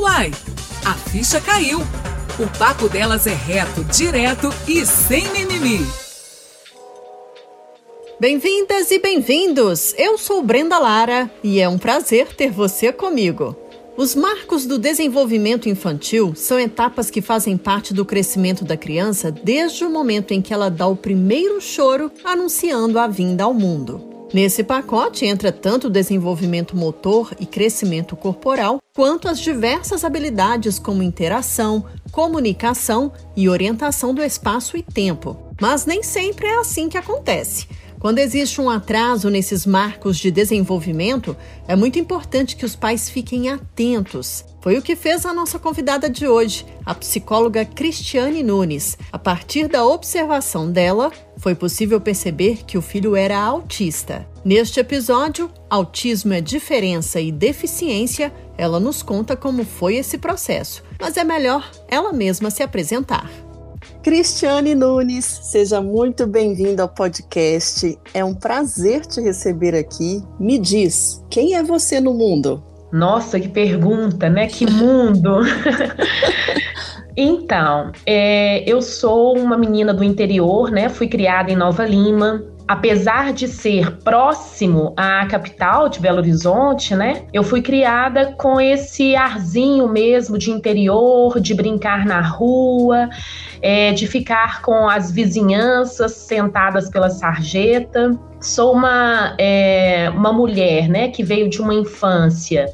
Uai, a ficha caiu. O papo delas é reto, direto e sem mimimi. Bem-vindas e bem-vindos! Eu sou Brenda Lara e é um prazer ter você comigo. Os marcos do desenvolvimento infantil são etapas que fazem parte do crescimento da criança desde o momento em que ela dá o primeiro choro anunciando a vinda ao mundo. Nesse pacote entra tanto o desenvolvimento motor e crescimento corporal, quanto as diversas habilidades como interação, comunicação e orientação do espaço e tempo. Mas nem sempre é assim que acontece. Quando existe um atraso nesses marcos de desenvolvimento, é muito importante que os pais fiquem atentos. Foi o que fez a nossa convidada de hoje, a psicóloga Cristiane Nunes. A partir da observação dela, foi possível perceber que o filho era autista. Neste episódio, Autismo é Diferença e Deficiência, ela nos conta como foi esse processo, mas é melhor ela mesma se apresentar. Cristiane Nunes, seja muito bem-vinda ao podcast. É um prazer te receber aqui. Me diz, quem é você no mundo? Nossa, que pergunta, né? Que mundo! então, é, eu sou uma menina do interior, né? Fui criada em Nova Lima, apesar de ser próximo à capital de Belo Horizonte, né? Eu fui criada com esse arzinho mesmo de interior, de brincar na rua, é, de ficar com as vizinhanças sentadas pela sarjeta. Sou uma, é, uma mulher, né, que veio de uma infância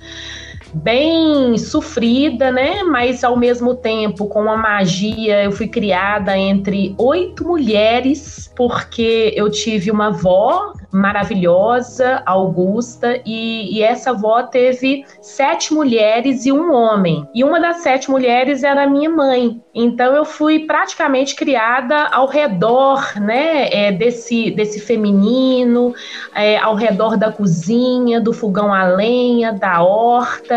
bem sofrida, né? Mas ao mesmo tempo com uma magia, eu fui criada entre oito mulheres, porque eu tive uma avó maravilhosa, Augusta, e, e, essa avó teve sete mulheres e um homem. E uma das sete mulheres era a minha mãe. Então eu fui praticamente criada ao redor, né, é, desse, desse feminino, é, ao redor da cozinha, do fogão a lenha, da horta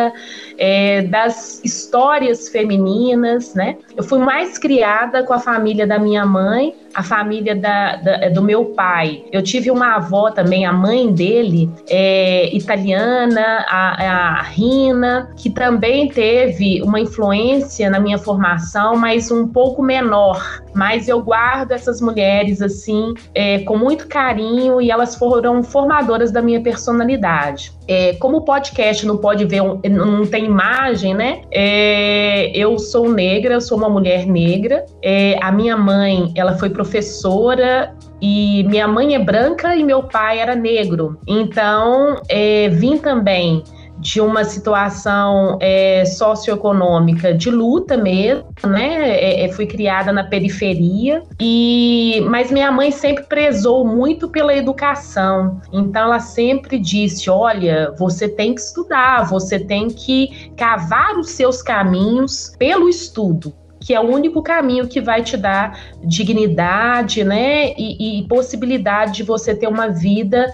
é, das histórias femininas, né? Eu fui mais criada com a família da minha mãe, a família da, da, do meu pai. Eu tive uma avó também, a mãe dele, é, italiana, a, a Rina, que também teve uma influência na minha formação, mas um pouco menor. Mas eu guardo essas mulheres assim é, com muito carinho e elas foram formadoras da minha personalidade. É, como o podcast não pode ver, não tem imagem, né? É, eu sou negra, eu sou uma mulher negra. É, a minha mãe, ela foi professora e minha mãe é branca e meu pai era negro. Então, é, vim também de uma situação é, socioeconômica de luta mesmo, né? É, é, fui criada na periferia e, mas minha mãe sempre prezou muito pela educação. Então ela sempre disse: olha, você tem que estudar, você tem que cavar os seus caminhos pelo estudo que é o único caminho que vai te dar dignidade, né, e, e possibilidade de você ter uma vida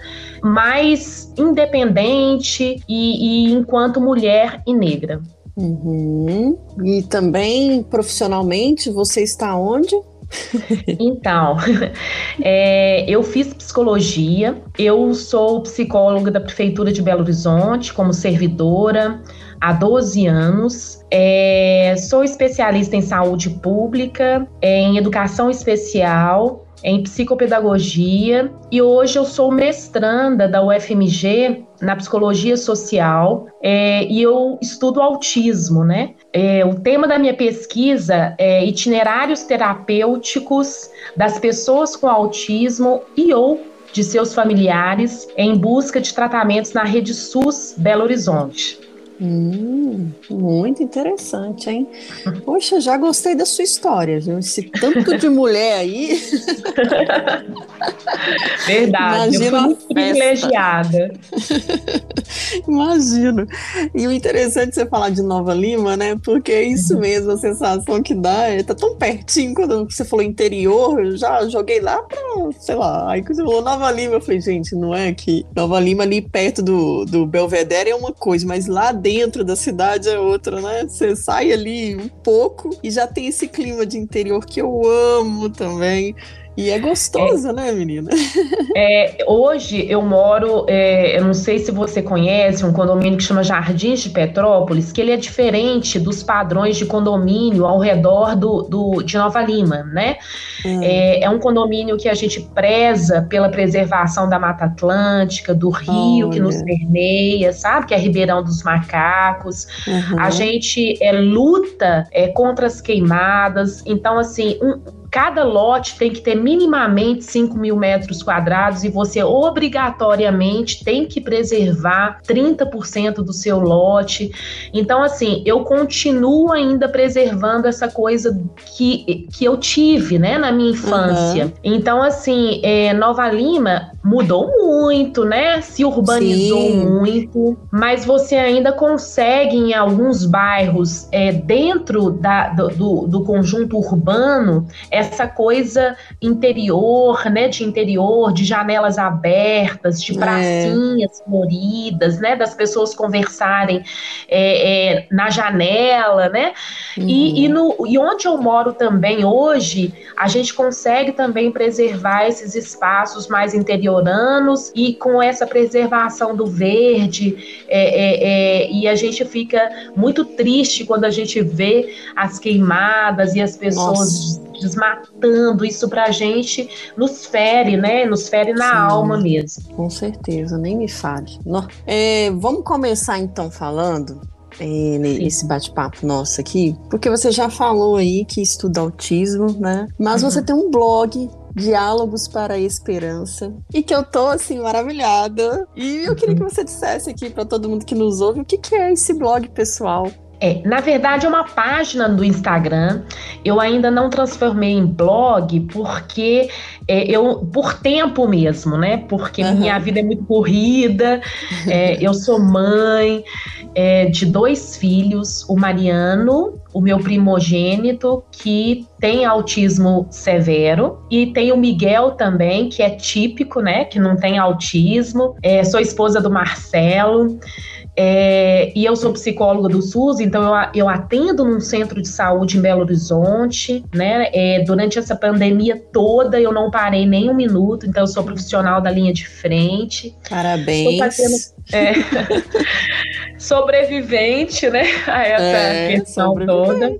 mais independente e, e enquanto mulher e negra. Uhum. E também profissionalmente, você está onde? Então, é, eu fiz psicologia, eu sou psicóloga da Prefeitura de Belo Horizonte, como servidora há 12 anos. É, sou especialista em saúde pública, em educação especial, em psicopedagogia e hoje eu sou mestranda da UFMG na psicologia social é, e eu estudo autismo, né? É, o tema da minha pesquisa é itinerários terapêuticos das pessoas com autismo e ou de seus familiares em busca de tratamentos na rede SUS Belo Horizonte. Hum, muito interessante, hein? Poxa, já gostei da sua história, viu? Esse tanto de mulher aí. Verdade, Imagina eu fui muito privilegiada. Imagino. E o interessante é você falar de Nova Lima, né? Porque é isso uhum. mesmo, a sensação que dá. É, tá tão pertinho quando você falou interior, eu já joguei lá pra, sei lá. Aí quando você falou Nova Lima, eu falei, gente, não é que Nova Lima ali perto do, do Belvedere é uma coisa, mas lá dentro da cidade é outra, né? Você sai ali um pouco e já tem esse clima de interior que eu amo também. E é gostoso, é, né, menina? É, hoje eu moro, é, eu não sei se você conhece, um condomínio que chama Jardins de Petrópolis, que ele é diferente dos padrões de condomínio ao redor do, do de Nova Lima, né? Hum. É, é, um condomínio que a gente preza pela preservação da Mata Atlântica, do rio que nos permeia, sabe? Que é Ribeirão dos Macacos. Uhum. A gente é, luta é, contra as queimadas. Então, assim, um, cada lote tem que ter minimamente 5 mil metros quadrados e você obrigatoriamente tem que preservar 30% do seu lote. Então, assim, eu continuo ainda preservando essa coisa que, que eu tive, né, na minha infância. Uhum. Então, assim, é, Nova Lima mudou muito, né? Se urbanizou Sim. muito, mas você ainda consegue em alguns bairros é, dentro da, do, do conjunto urbano essa coisa interior, né? De interior, de janelas abertas, de é. pracinhas é. floridas, né? Das pessoas conversarem é, é, na janela, né? Uhum. E, e, no, e onde eu moro também hoje, a gente consegue também preservar esses espaços mais interioranos e com essa preservação do verde, é, é, é, e a gente fica muito triste quando a gente vê as queimadas e as pessoas Nossa. desmatando. Isso pra gente nos fere, né? Nos fere na Sim, alma mesmo. Com certeza, nem me fale. É, vamos começar então falando é, nesse bate-papo nosso aqui, porque você já falou aí que estuda autismo, né? Mas uhum. você tem um blog Diálogos para a Esperança. E que eu tô, assim, maravilhada. E eu queria que você dissesse aqui para todo mundo que nos ouve o que, que é esse blog pessoal. É, na verdade é uma página do Instagram. Eu ainda não transformei em blog porque é, eu por tempo mesmo, né? Porque uhum. minha vida é muito corrida. É, eu sou mãe é, de dois filhos, o Mariano, o meu primogênito, que tem autismo severo, e tem o Miguel também, que é típico, né? Que não tem autismo. É, sou esposa do Marcelo. É, e eu sou psicóloga do SUS, então eu, eu atendo num centro de saúde em Belo Horizonte, né? É, durante essa pandemia toda eu não parei nem um minuto, então eu sou profissional da linha de frente. Parabéns. Fazendo, é, sobrevivente, né? A essa é, questão toda.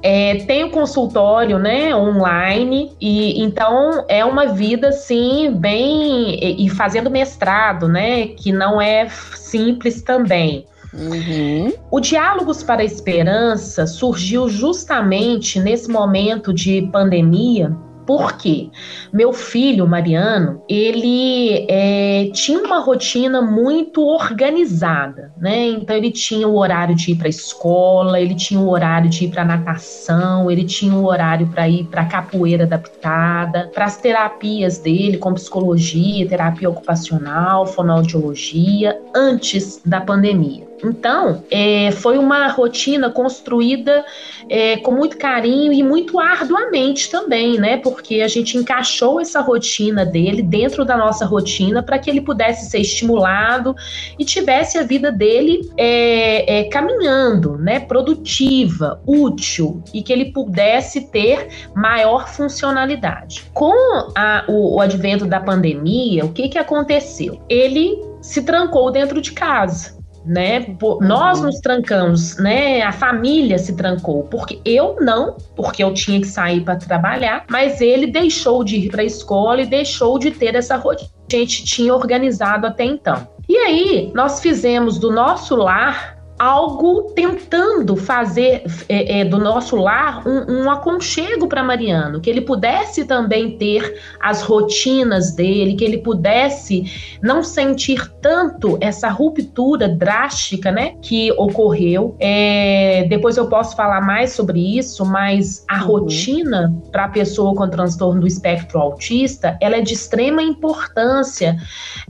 É, tem o consultório, né, online, e então é uma vida, assim, bem. E, e fazendo mestrado, né, que não é simples também. Uhum. O Diálogos para a Esperança surgiu justamente nesse momento de pandemia, por quê? Meu filho, Mariano, ele é, tinha uma rotina muito organizada, né? Então ele tinha o horário de ir para a escola, ele tinha o horário de ir para natação, ele tinha o horário para ir para capoeira adaptada, para as terapias dele, com psicologia, terapia ocupacional, fonoaudiologia, antes da pandemia. Então, é, foi uma rotina construída é, com muito carinho e muito arduamente também, né? Porque a gente encaixou essa rotina dele dentro da nossa rotina para que ele pudesse ser estimulado e tivesse a vida dele é, é, caminhando, né? Produtiva, útil e que ele pudesse ter maior funcionalidade. Com a, o, o advento da pandemia, o que, que aconteceu? Ele se trancou dentro de casa né? Uhum. Nós nos trancamos, né? A família se trancou, porque eu não, porque eu tinha que sair para trabalhar, mas ele deixou de ir para a escola e deixou de ter essa rotina que a gente tinha organizado até então. E aí, nós fizemos do nosso lar algo tentando fazer é, é, do nosso lar um, um aconchego para Mariano, que ele pudesse também ter as rotinas dele, que ele pudesse não sentir tanto essa ruptura drástica, né, que ocorreu. É, depois eu posso falar mais sobre isso, mas a uhum. rotina para a pessoa com transtorno do espectro autista, ela é de extrema importância.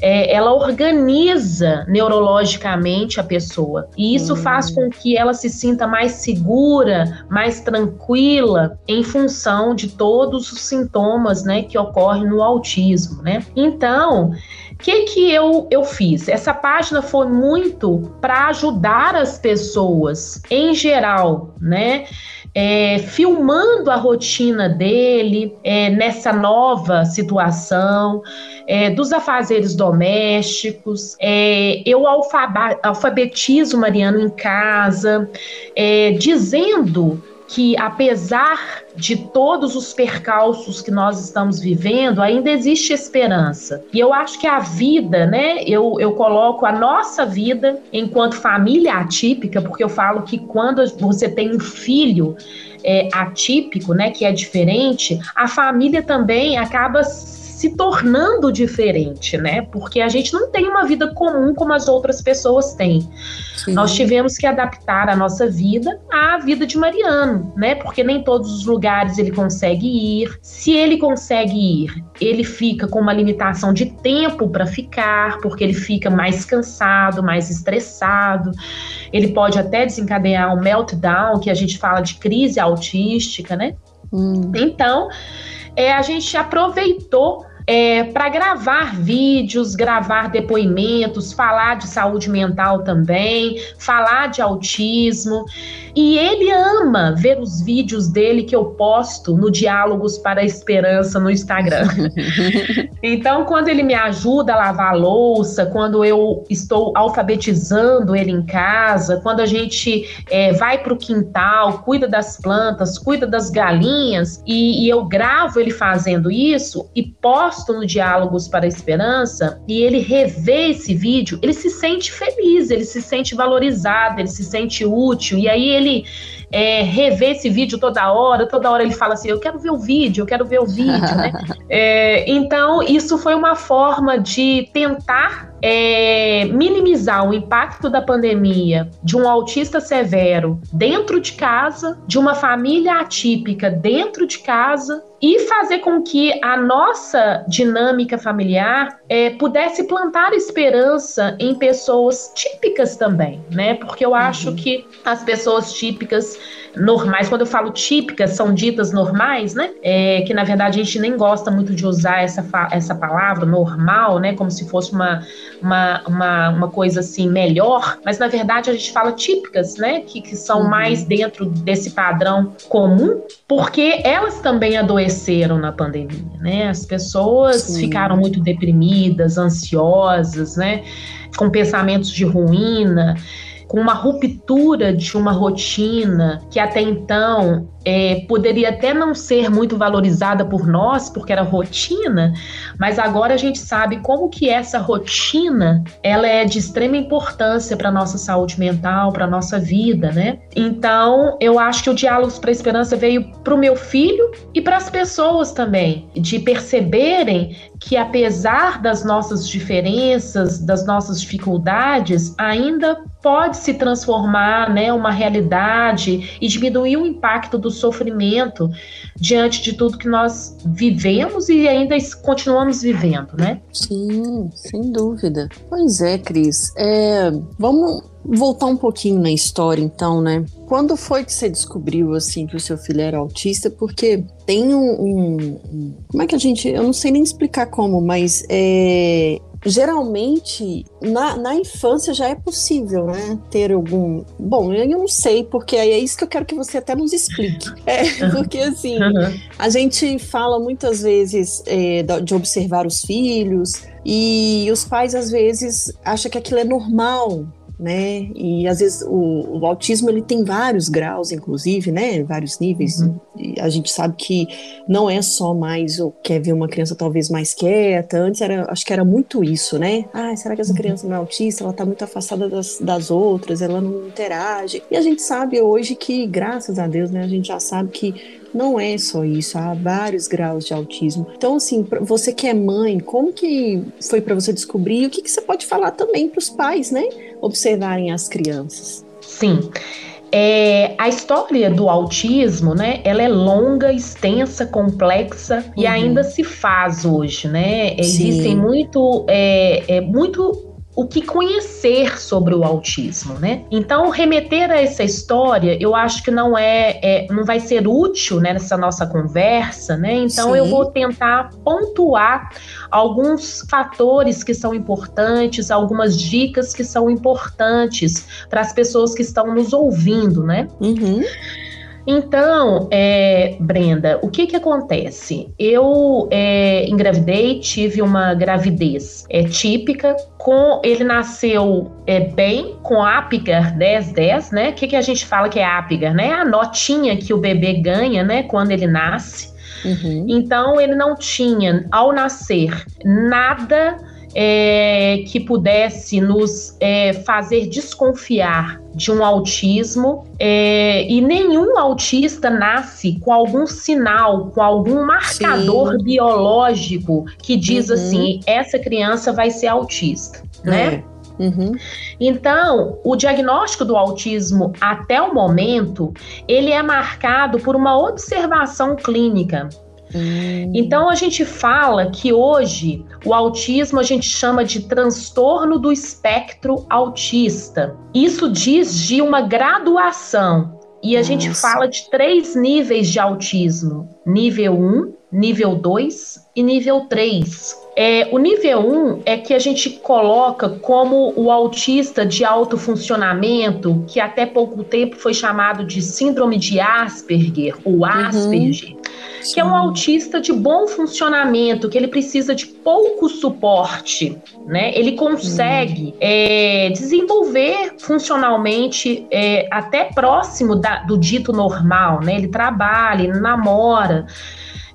É, ela organiza neurologicamente a pessoa e isso faz com que ela se sinta mais segura, mais tranquila em função de todos os sintomas, né, que ocorrem no autismo, né? Então, O que que eu, eu fiz? Essa página foi muito para ajudar as pessoas em geral, né? É, filmando a rotina dele é, nessa nova situação, é, dos afazeres domésticos. É, eu alfabetizo Mariano em casa, é, dizendo que apesar de todos os percalços que nós estamos vivendo, ainda existe esperança. E eu acho que a vida, né? Eu, eu coloco a nossa vida enquanto família atípica, porque eu falo que quando você tem um filho é, atípico, né, que é diferente, a família também acaba se tornando diferente, né? Porque a gente não tem uma vida comum como as outras pessoas têm. Sim. Nós tivemos que adaptar a nossa vida à vida de Mariano, né? Porque nem todos os lugares ele consegue ir. Se ele consegue ir, ele fica com uma limitação de tempo para ficar, porque ele fica mais cansado, mais estressado. Ele pode até desencadear um meltdown, que a gente fala de crise autística, né? Hum. Então, é, a gente aproveitou é, para gravar vídeos, gravar depoimentos, falar de saúde mental também, falar de autismo. E ele ama ver os vídeos dele que eu posto no Diálogos para a Esperança no Instagram. então, quando ele me ajuda a lavar a louça, quando eu estou alfabetizando ele em casa, quando a gente é, vai para o quintal, cuida das plantas, cuida das galinhas, e, e eu gravo ele fazendo isso e posto posto no Diálogos para a Esperança e ele revê esse vídeo, ele se sente feliz, ele se sente valorizado, ele se sente útil. E aí ele é, revê esse vídeo toda hora, toda hora ele fala assim: Eu quero ver o vídeo, eu quero ver o vídeo, né? É, então, isso foi uma forma de tentar é, minimizar o impacto da pandemia de um autista severo dentro de casa, de uma família atípica dentro de casa e fazer com que a nossa dinâmica familiar é, pudesse plantar esperança em pessoas típicas também, né? Porque eu acho uhum. que as pessoas típicas normais, quando eu falo típicas, são ditas normais, né? É, que na verdade a gente nem gosta muito de usar essa, essa palavra, normal, né? Como se fosse uma, uma, uma, uma coisa assim melhor, mas na verdade a gente fala típicas, né? Que, que são uhum. mais dentro desse padrão comum, porque elas também adoeceram na pandemia, né? As pessoas Sim. ficaram muito deprimidas, ansiosas, né? Com pensamentos de ruína com uma ruptura de uma rotina que até então é, poderia até não ser muito valorizada por nós, porque era rotina, mas agora a gente sabe como que essa rotina ela é de extrema importância para nossa saúde mental, para nossa vida, né? Então, eu acho que o Diálogos para a Esperança veio para o meu filho e para as pessoas também, de perceberem que apesar das nossas diferenças, das nossas dificuldades, ainda pode se transformar, né, uma realidade e diminuir o impacto do sofrimento diante de tudo que nós vivemos e ainda continuamos vivendo, né? Sim, sem dúvida. Pois é, Cris. É, vamos voltar um pouquinho na história, então, né? Quando foi que você descobriu, assim, que o seu filho era autista? Porque tem um, um, um como é que a gente, eu não sei nem explicar como, mas é, geralmente na, na infância já é possível, né? Ter algum. Bom, eu não sei, porque é isso que eu quero que você até nos explique. É, porque assim, uhum. a gente fala muitas vezes é, de observar os filhos, e os pais às vezes acham que aquilo é normal, né? E às vezes o, o, autismo ele tem vários graus, inclusive, né? Vários níveis. Uhum. a gente sabe que não é só mais o quer ver uma criança talvez mais quieta. Antes era, acho que era muito isso, né? Ah, será que essa uhum. criança não é autista? Ela tá muito afastada das, das outras, ela não interage. E a gente sabe hoje que, graças a Deus, né? A gente já sabe que não é só isso, há vários graus de autismo. Então, assim, você que é mãe, como que foi para você descobrir? O que, que você pode falar também para os pais, né? Observarem as crianças. Sim. É, a história do autismo, né, ela é longa, extensa, complexa uhum. e ainda se faz hoje, né? Sim. Existem muito, é, é, muito o que conhecer sobre o autismo, né? Então, remeter a essa história, eu acho que não é, é não vai ser útil né, nessa nossa conversa, né? Então, Sim. eu vou tentar pontuar alguns fatores que são importantes, algumas dicas que são importantes para as pessoas que estão nos ouvindo, né? Uhum. Então, é, Brenda, o que que acontece? Eu é, engravidei, tive uma gravidez é, típica, com ele nasceu é, bem, com Apgar 1010, né? O que que a gente fala que é Apgar, né? A notinha que o bebê ganha, né? Quando ele nasce. Uhum. Então, ele não tinha, ao nascer, nada é, que pudesse nos é, fazer desconfiar de um autismo é, e nenhum autista nasce com algum sinal, com algum marcador Sim. biológico que diz uhum. assim: essa criança vai ser autista, né? É. Uhum. Então, o diagnóstico do autismo até o momento, ele é marcado por uma observação clínica. Hum. Então a gente fala que hoje o autismo a gente chama de transtorno do espectro autista. Isso diz de uma graduação. E a Nossa. gente fala de três níveis de autismo: nível 1, nível 2 e nível 3. É, o nível 1 é que a gente coloca como o autista de alto funcionamento, que até pouco tempo foi chamado de síndrome de Asperger, ou uhum. Asperger, uhum. Que é um autista de bom funcionamento, que ele precisa de pouco suporte, né? Ele consegue uhum. é, desenvolver funcionalmente é, até próximo da, do dito normal, né? Ele trabalha, ele namora.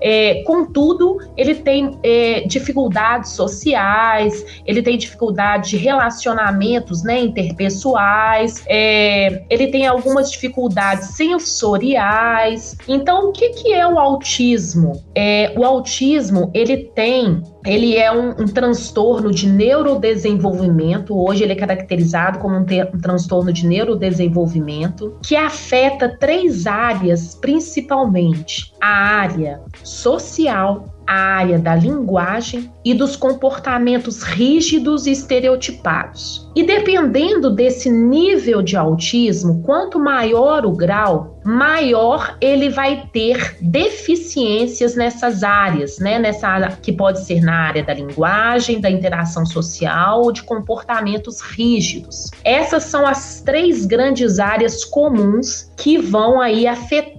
É, contudo, ele tem é, dificuldades sociais, ele tem dificuldade de relacionamentos né, interpessoais, é, ele tem algumas dificuldades sensoriais. Então, o que, que é o autismo? É, o autismo ele tem ele é um, um, transtorno de neurodesenvolvimento. Hoje ele é caracterizado como um, um, transtorno de neurodesenvolvimento que afeta três áreas principalmente: a área social, a área da linguagem e dos comportamentos rígidos e estereotipados. E dependendo desse nível de autismo, quanto maior o grau, maior ele vai ter deficiências nessas áreas, né? Nessa área que pode ser na área da linguagem, da interação social ou de comportamentos rígidos. Essas são as três grandes áreas comuns que vão aí afetar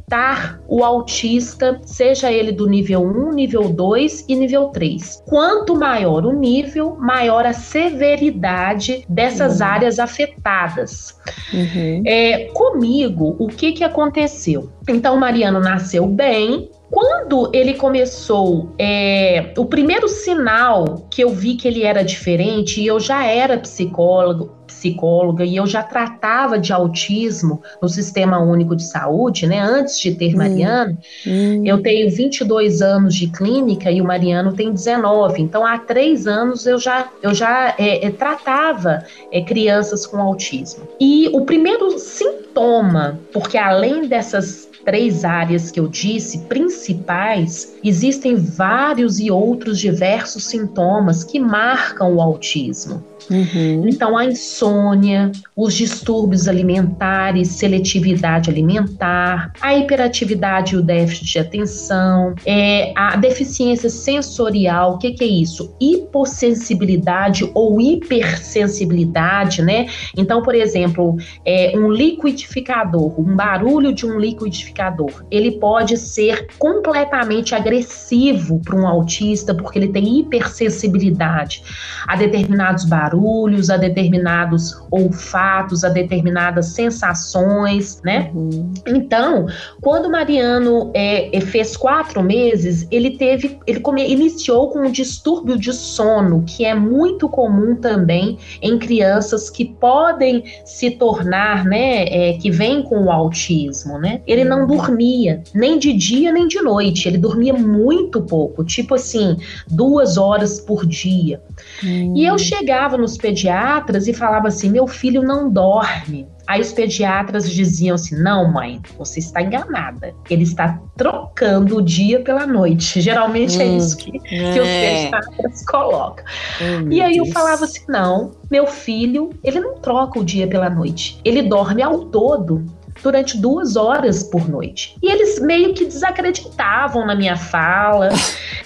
o autista, seja ele do nível 1, nível 2 e nível 3. Quanto maior o nível, maior a severidade dessas uhum. áreas afetadas. Uhum. É, comigo, o que, que aconteceu? Então, Mariano nasceu bem, quando ele começou, é, o primeiro sinal que eu vi que ele era diferente, e eu já era psicólogo, psicóloga e eu já tratava de autismo no Sistema Único de Saúde, né? Antes de ter hum. Mariano, hum. eu tenho 22 anos de clínica e o Mariano tem 19. Então, há três anos eu já, eu já é, é, tratava é, crianças com autismo. E o primeiro sintoma, porque além dessas três áreas que eu disse principais, existem vários e outros diversos sintomas que marcam o autismo. Uhum. Então, a insônia, os distúrbios alimentares, seletividade alimentar, a hiperatividade e o déficit de atenção, é, a deficiência sensorial, o que, que é isso? Hipossensibilidade ou hipersensibilidade, né? Então, por exemplo, é, um liquidificador, um barulho de um liquidificador, ele pode ser completamente agressivo para um autista, porque ele tem hipersensibilidade a determinados barulhos barulhos, a determinados olfatos, a determinadas sensações, né? Uhum. Então, quando Mariano é, é, fez quatro meses, ele teve, ele come, iniciou com um distúrbio de sono, que é muito comum também em crianças que podem se tornar, né, é, que vêm com o autismo, né? Ele não uhum. dormia, nem de dia nem de noite, ele dormia muito pouco, tipo assim, duas horas por dia. Uhum. E eu chegava nos pediatras e falava assim: meu filho não dorme. Aí os pediatras diziam assim: não, mãe, você está enganada. Ele está trocando o dia pela noite. Geralmente é hum, é isso que, é. que os pediatras colocam. Oh, e aí Deus. eu falava assim: não, meu filho, ele não troca o dia pela noite. Ele dorme ao todo durante duas horas por noite. E eles meio que desacreditavam na minha fala.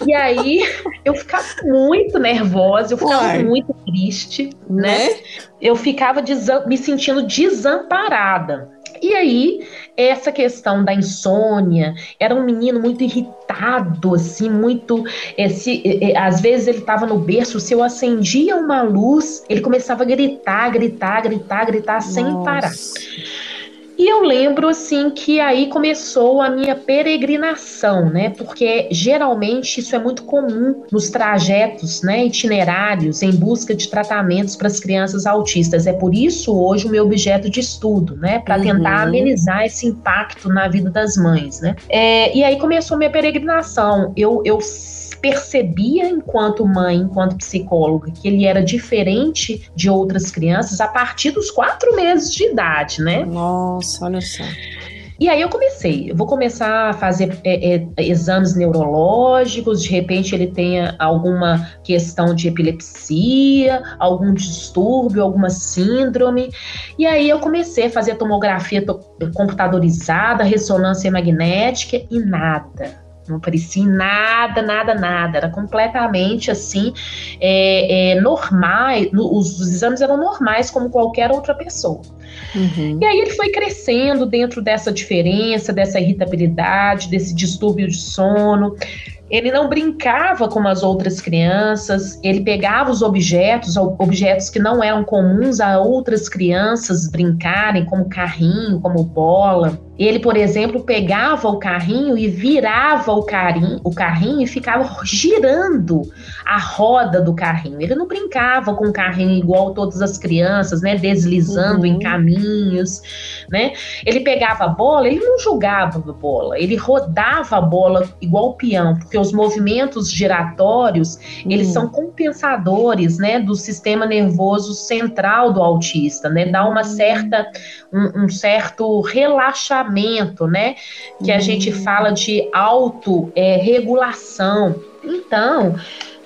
e aí eu ficava muito nervosa, eu ficava Uai. muito triste, né? né? Eu ficava me sentindo desamparada. E aí, essa questão da insônia, era um menino muito irritado, assim, muito. Esse, é, é, às vezes ele estava no berço, se eu acendia uma luz, ele começava a gritar, gritar, gritar, gritar, Nossa. sem parar. E eu lembro assim que aí começou a minha peregrinação, né? Porque geralmente isso é muito comum nos trajetos, né, itinerários em busca de tratamentos para as crianças autistas. É por isso hoje o meu objeto de estudo, né, para uhum. tentar amenizar esse impacto na vida das mães, né? É, e aí começou a minha peregrinação. Eu, eu percebia enquanto mãe, enquanto psicóloga, que ele era diferente de outras crianças a partir dos quatro meses de idade, né? Nossa, olha só. E aí eu comecei, eu vou começar a fazer é, é, exames neurológicos, de repente ele tenha alguma questão de epilepsia, algum distúrbio, alguma síndrome. E aí eu comecei a fazer tomografia computadorizada, ressonância magnética e nada não parecia nada, nada, nada. Era completamente assim, é, é, normal. Os, os, exames eram normais, como qualquer outra pessoa. Uhum. E aí ele foi crescendo dentro dessa diferença, dessa irritabilidade, desse distúrbio de sono. Ele não brincava como as outras crianças, ele pegava os objetos, objetos que não eram comuns a outras crianças brincarem, como carrinho, como bola. Ele, por exemplo, pegava o carrinho e virava o, carrinho, o carrinho e ficava girando a roda do carrinho. Ele não brincava com o carrinho igual todas as crianças, né, deslizando uhum. em caminhos, né? Ele pegava a bola, ele não jogava a bola, ele rodava a bola igual o peão, porque os movimentos giratórios, uhum. eles são compensadores, né, do sistema nervoso central do autista, né? Dá uma certa um, um certo relaxamento né? Que a gente uhum. fala de autorregulação. É, então,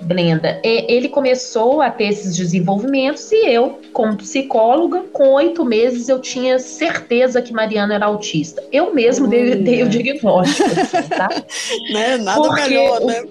Brenda, ele começou a ter esses desenvolvimentos e eu, como psicóloga, com oito meses eu tinha certeza que Mariana era autista. Eu mesmo dei, dei, o diagnóstico, assim, tá? né? Nada porque, melhor, né?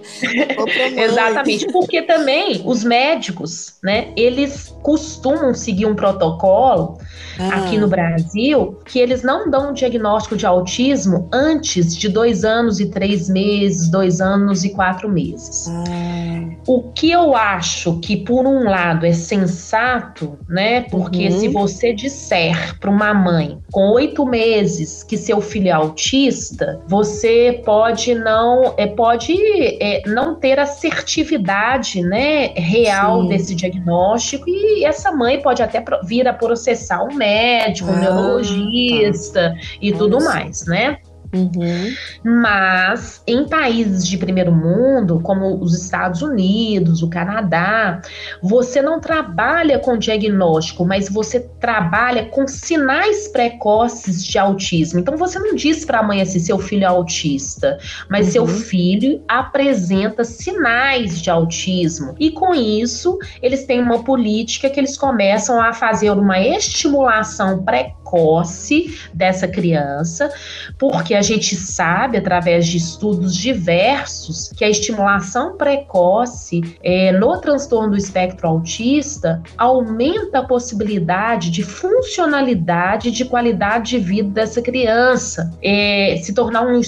Exatamente, porque também os médicos, né? Eles costumam seguir um protocolo ah. aqui no Brasil que eles não dão um diagnóstico de autismo antes de dois anos e três meses, dois anos e quatro meses. Ah. O que eu acho que, por um lado, é sensato, né? Porque uhum. se você disser para uma mãe com oito meses que seu filho é autista, você pode não é, pode é, não ter assertividade, né, real Sim. desse diagnóstico e essa mãe pode até vir a processar um médico, um ah, neurologista tá. e tudo mais, né? Uhum. Mas em países de primeiro mundo, como os Estados Unidos, o Canadá, você não trabalha com diagnóstico, mas você trabalha com sinais precoces de autismo. Então você não diz para a mãe assim, seu filho é autista, mas uhum. seu filho apresenta sinais de autismo. E com isso, eles têm uma política que eles começam a fazer uma estimulação precoce precoce dessa criança, porque a gente sabe, através de estudos diversos, que a estimulação precoce é, no transtorno do espectro autista aumenta a possibilidade de funcionalidade de qualidade de vida dessa criança, é, se tornar um,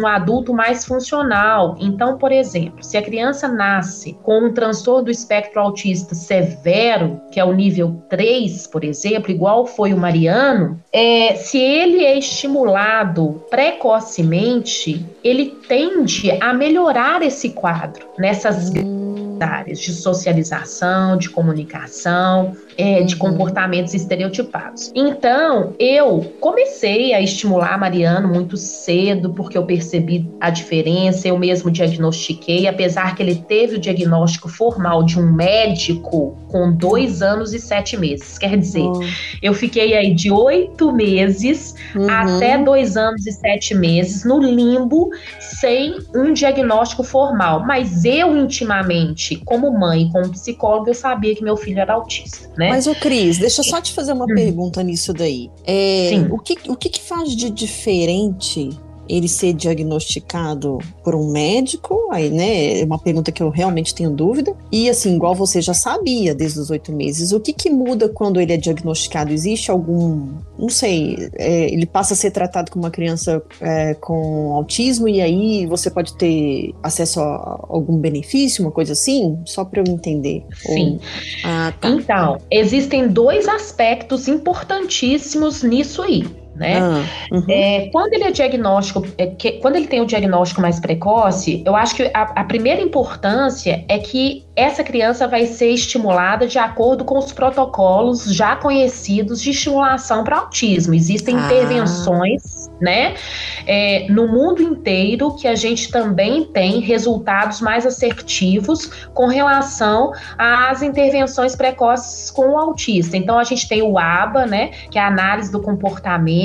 um, adulto mais funcional. Então, por exemplo, se a criança nasce com um transtorno do espectro autista severo, que é o nível 3, por exemplo, igual foi o Mariano, é, se ele é estimulado precocemente, ele tende a melhorar esse quadro nessas áreas de socialização, de comunicação, é, de uhum. comportamentos estereotipados. Então, eu comecei a estimular Mariano muito cedo, porque eu percebi a diferença, eu mesmo diagnostiquei, apesar que ele teve o diagnóstico formal de um médico com dois anos e sete meses. Quer dizer, uhum. eu fiquei aí de oito meses uhum. até dois anos e sete meses no limbo, sem um diagnóstico formal. Mas eu, intimamente, como mãe, como psicóloga, eu sabia que meu filho era autista, né? Mas, o Cris, deixa eu só te fazer uma hum. pergunta nisso daí. É, Sim. O, que, o que, que faz de diferente ele ser diagnosticado por um médico, aí, né, é uma pergunta que eu realmente tenho dúvida. E assim, igual você já sabia desde os oito meses, o que que muda quando ele é diagnosticado? Existe algum, não sei, é, ele passa a ser tratado como uma criança é, com autismo e aí você pode ter acesso a algum benefício, uma coisa assim? Só para eu entender. Sim. Ou... Ah, tá. Então, existem dois aspectos importantíssimos nisso aí né? Ah, uhum. é, quando ele é diagnóstico, é, que, quando ele tem o diagnóstico mais precoce, eu acho que a, a, primeira importância é que essa criança vai ser estimulada de acordo com os protocolos já conhecidos de estimulação para autismo. Existem ah. intervenções, né, é, no mundo inteiro que a gente também tem resultados mais assertivos com relação às intervenções precoces com o autista. Então a gente tem o ABA, né, que é a análise do comportamento,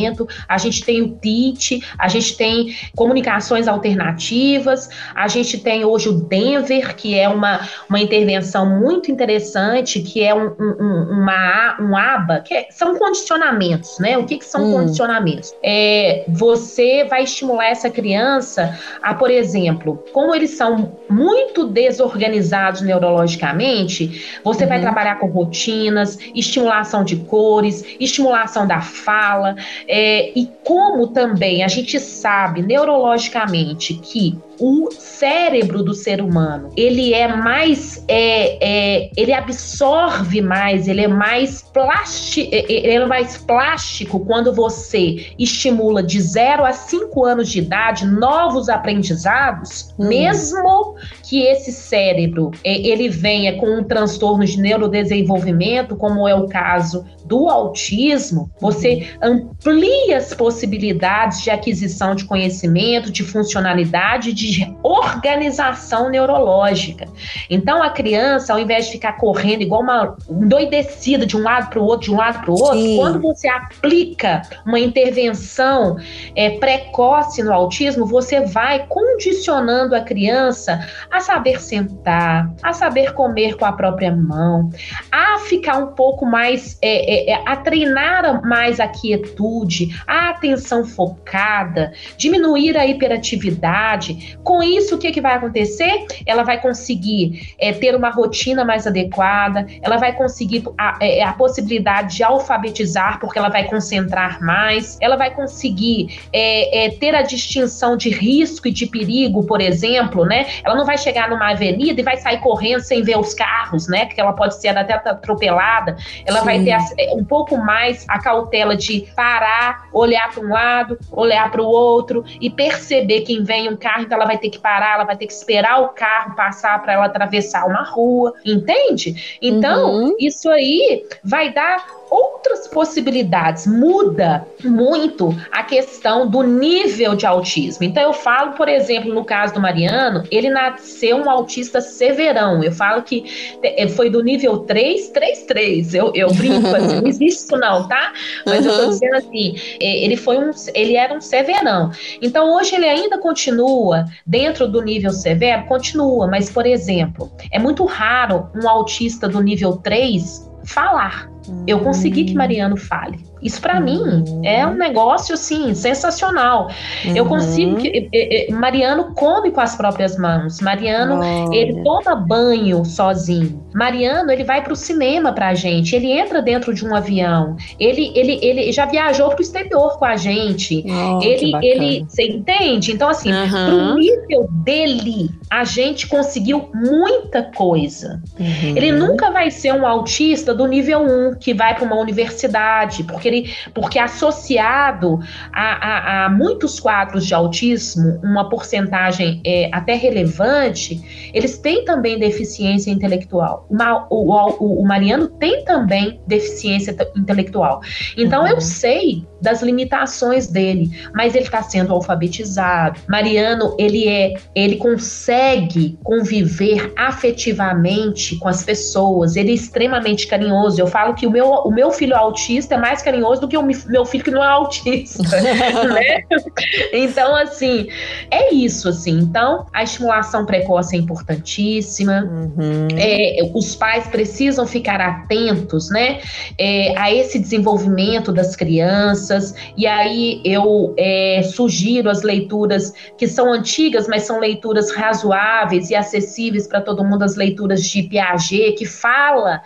a gente tem o TIT, a gente tem comunicações alternativas, a gente tem hoje o Denver, que é uma, uma uma intervenção muito interessante, que é um, um, uma, um aba, que é, são condicionamentos, né? O que, que são hum. condicionamentos? É, você vai estimular essa criança a, por exemplo, como eles são muito desorganizados neurologicamente, você uhum. vai trabalhar com rotinas, estimulação de cores, estimulação da fala, é, e como também a gente sabe neurologicamente que o cérebro do ser humano ele é mais é, é, ele absorve mais ele é mais plástico é, é, ele é mais plástico quando você estimula de 0 a 5 anos de idade novos aprendizados hum. mesmo que esse cérebro é, ele venha com um transtorno de neurodesenvolvimento como é o caso do autismo, você amplia as possibilidades de aquisição de conhecimento, de funcionalidade, de organização neurológica. Então, a criança, ao invés de ficar correndo igual uma endoidecida de um lado para o outro, de um lado para o outro, Sim. quando você aplica uma intervenção é, precoce no autismo, você vai condicionando a criança a saber sentar, a saber comer com a própria mão, a ficar um pouco mais é, é, é, a treinar mais a quietude, a atenção focada, diminuir a hiperatividade. Com isso, o que, que vai acontecer? Ela vai conseguir é, ter uma rotina mais adequada, ela vai conseguir a, é, a, possibilidade de alfabetizar, porque ela vai concentrar mais, ela vai conseguir é, é, ter a distinção de risco e de perigo, por exemplo, né? Ela não vai chegar numa avenida e vai sair correndo sem ver os carros, né? Porque ela pode ser até atropelada. Ela Sim. vai ter um pouco mais a cautela de parar, olhar para um lado, olhar para o outro e perceber quem vem um carro, então ela vai ter que parar, ela vai ter que esperar o carro passar para ela atravessar uma rua, entende? Então, uhum. isso aí vai dar outras possibilidades, muda muito a questão do nível de autismo. Então, eu falo, por exemplo, no caso do Mariano, ele nasceu um autista severão. Eu falo que eh, foi do nível 3, 3, 3. Eu, eu brinco assim, não existe isso não, tá? Mas uhum. eu tô dizendo assim, eh, ele foi um, ele era um severão. Então, hoje ele ainda continua dentro do nível severo? Continua, mas, por exemplo, é muito raro um autista do nível 3 falar. Eu consegui que Mariano fale. Isso para uhum. mim é um negócio assim sensacional. Uhum. Eu consigo que Mariano come com as próprias mãos. Mariano Olha. ele toma banho sozinho. Mariano ele vai para o cinema para a gente. Ele entra dentro de um avião. Ele ele, ele já viajou para o exterior com a gente. Oh, ele ele você entende? Então assim, uhum. pro nível dele a gente conseguiu muita coisa. Uhum. Ele nunca vai ser um autista do nível 1 que vai para uma universidade, porque ele, porque associado a, a, a, muitos quadros de autismo, uma porcentagem é, até relevante, eles têm também deficiência intelectual. O, o, o Mariano tem também deficiência intelectual. Então uhum. eu sei das limitações dele, mas ele está sendo alfabetizado. Mariano, ele é, ele consegue conviver afetivamente com as pessoas. Ele é extremamente carinhoso. Eu falo que o meu, o meu filho autista é mais carinhoso do que o meu filho que não é autista, né? Então, assim, é isso, assim. Então, a estimulação precoce é importantíssima. Uhum. É, os pais precisam ficar atentos, né, é, a esse desenvolvimento das crianças. E aí eu é, sugiro as leituras que são antigas, mas são leituras razoáveis e acessíveis para todo mundo, as leituras de Piaget, que fala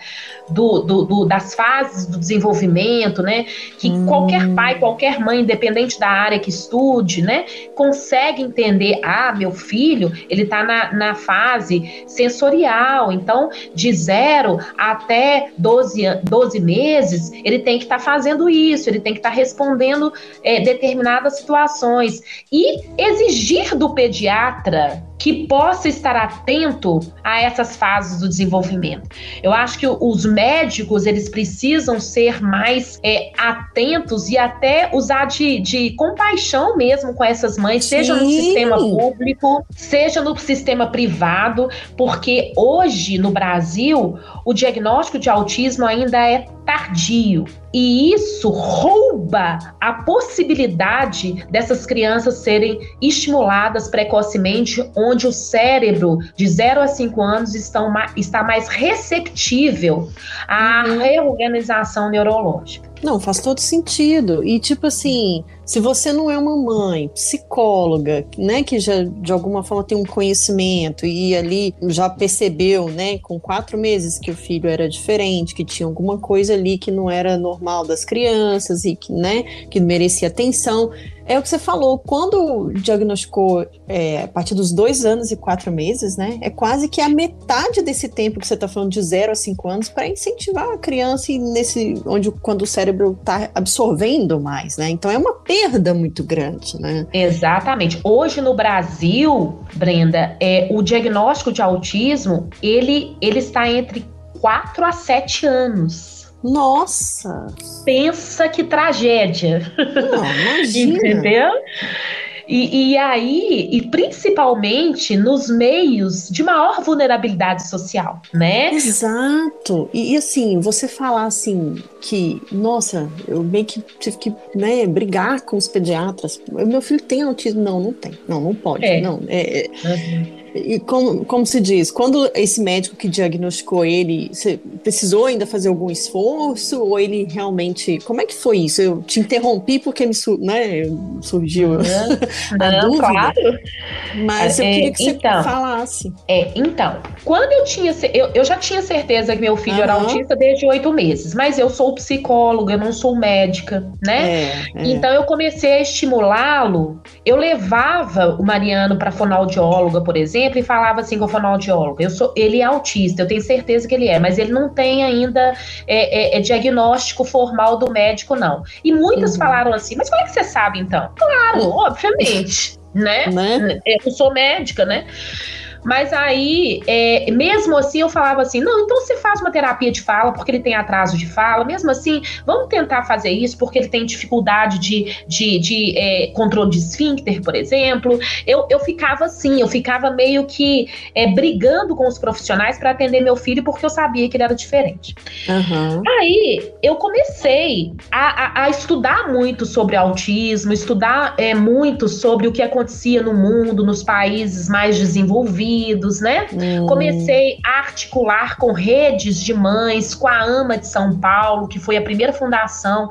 do, do, do, das fases do desenvolvimento, né? Que hum. qualquer pai, qualquer mãe, independente da área que estude, né, consegue entender, ah, meu filho, ele está na, na fase sensorial, então de zero até 12, 12 meses, ele tem que estar tá fazendo isso, ele tem que estar tá respondendo é, determinadas situações. E exigir do pediatra que possa estar atento a essas fases do desenvolvimento. Eu acho que os médicos eles precisam ser mais é, atentos e até usar de, de, compaixão mesmo com essas mães, Sim. seja no sistema público, seja no sistema privado, porque hoje no Brasil o diagnóstico de autismo ainda é tardio. E isso rouba a possibilidade dessas crianças serem estimuladas precocemente, onde o cérebro de 0 a 5 anos estão, está mais receptível à uhum. reorganização neurológica. Não, faz todo sentido. E tipo assim, se você não é uma mãe, psicóloga, né, que já de alguma forma tem um conhecimento e ali já percebeu, né, com quatro meses que o filho era diferente, que tinha alguma coisa ali que não era normal das crianças e que, né, que merecia atenção, é o que você falou, quando diagnosticou é, a partir dos dois anos e quatro meses, né? É quase que a metade desse tempo que você está falando de zero a cinco anos para incentivar a criança e nesse onde quando o cérebro está absorvendo mais, né? Então é uma perda muito grande, né? Exatamente. Hoje no Brasil, Brenda, é, o diagnóstico de autismo ele ele está entre quatro a sete anos. Nossa! Pensa que tragédia. Não, imagina. Entendeu? E, e, aí, e principalmente nos meios de maior vulnerabilidade social, né? Exato. E, e, assim, você falar assim que, nossa, eu meio que tive que né, brigar com os pediatras. Meu filho tem autismo? Não, não tem. Não, não pode. É. Não, é, é. uhum. E como, como se diz, quando esse médico que diagnosticou ele, você precisou ainda fazer algum esforço? Ou ele realmente. Como é que foi isso? Eu te interrompi porque me né, surgiu a não, dúvida. Claro. Mas eu é, queria que então, você falasse. É, então, quando eu tinha. Eu, eu já tinha certeza que meu filho uhum. era autista desde oito meses, mas eu sou psicóloga, eu não sou médica, né? É, é. Então eu comecei a estimulá-lo. Eu levava o Mariano para fonoaudióloga, por exemplo sempre falava assim com o fonoaudiólogo, eu sou, ele é autista, eu tenho certeza que ele é, mas ele não tem ainda é, é, é diagnóstico formal do médico, não. E muitas uhum. falaram assim, mas como é que você sabe então? Claro, obviamente, né? né? Eu sou médica, né? Mas aí, é, mesmo assim, eu falava assim: não, então você faz uma terapia de fala porque ele tem atraso de fala. Mesmo assim, vamos tentar fazer isso porque ele tem dificuldade de, de, de é, controle de esfíncter, por exemplo. Eu, eu ficava assim, eu ficava meio que é, brigando com os profissionais para atender meu filho porque eu sabia que ele era diferente. Uhum. Aí eu comecei a, a, a, estudar muito sobre autismo, estudar é, muito sobre o que acontecia no mundo, nos países mais desenvolvidos né? Hum. Comecei a articular com redes de mães, com a AMA de São Paulo, que foi a primeira fundação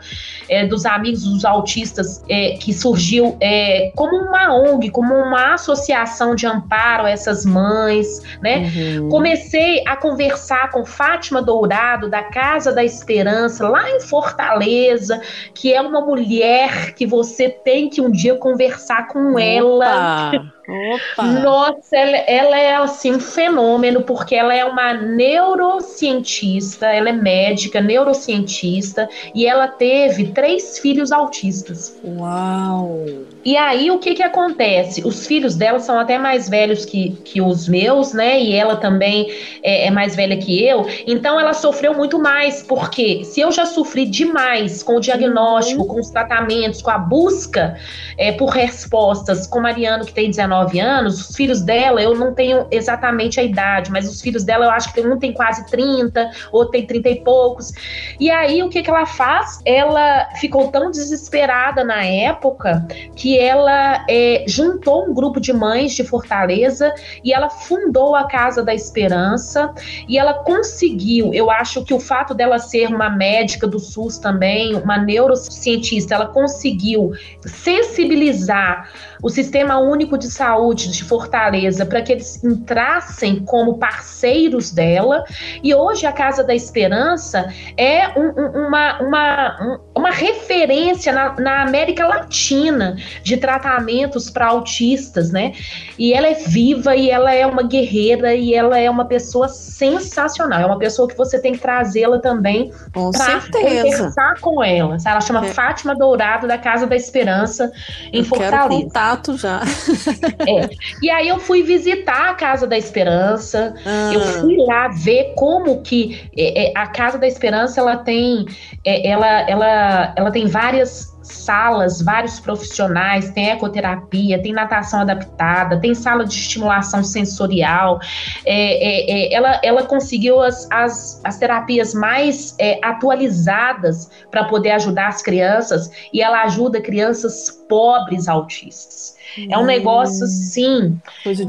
é, dos Amigos dos Autistas, é, que surgiu é, como uma ONG, como uma associação de amparo a essas mães, né? Uhum. Comecei a conversar com Fátima Dourado, da Casa da Esperança, lá em Fortaleza, que é uma mulher que você tem que um dia conversar com Opa. ela Opa! Nossa, ela, ela, é assim um fenômeno, porque ela é uma neurocientista, ela é médica, neurocientista, e ela teve três filhos autistas. Uau! E aí, o que que acontece? Os filhos dela são até mais velhos que, que os meus, né? E ela também é, é mais velha que eu. Então, ela sofreu muito mais, porque se eu já sofri demais com o diagnóstico, uhum. com os tratamentos, com a busca é, por respostas, com Mariano, que tem 19 anos, os filhos dela, eu não tenho exatamente a idade, mas os filhos dela, eu acho que um tem quase 30, outro tem 30 e poucos. E aí, o que que ela faz? Ela ficou tão desesperada na época que ela é, juntou um grupo de mães de Fortaleza e ela fundou a Casa da Esperança e ela conseguiu, eu acho que o fato dela ser uma médica do SUS também, uma neurocientista, ela conseguiu sensibilizar o Sistema Único de Saúde de Fortaleza para que eles entrassem como parceiros dela. E hoje a Casa da Esperança é um, um, uma, uma, uma referência na, na América Latina de tratamentos para autistas, né? E ela é viva e ela é uma guerreira e ela é uma pessoa sensacional. É uma pessoa que você tem que trazê-la também para conversar com ela. Ela chama é. Fátima Dourado da Casa da Esperança em Eu Fortaleza. Quero contato já. é. E aí eu fui visitar a Casa da Esperança. Ah. Eu fui lá ver como que é, é, a Casa da Esperança ela tem é, ela, ela, ela tem várias salas, vários profissionais, tem ecoterapia, tem natação adaptada, tem sala de estimulação sensorial. É, é, é, ela, ela conseguiu as, as, as terapias mais é, atualizadas para poder ajudar as crianças e ela ajuda crianças pobres autistas. É um negócio, hum. sim,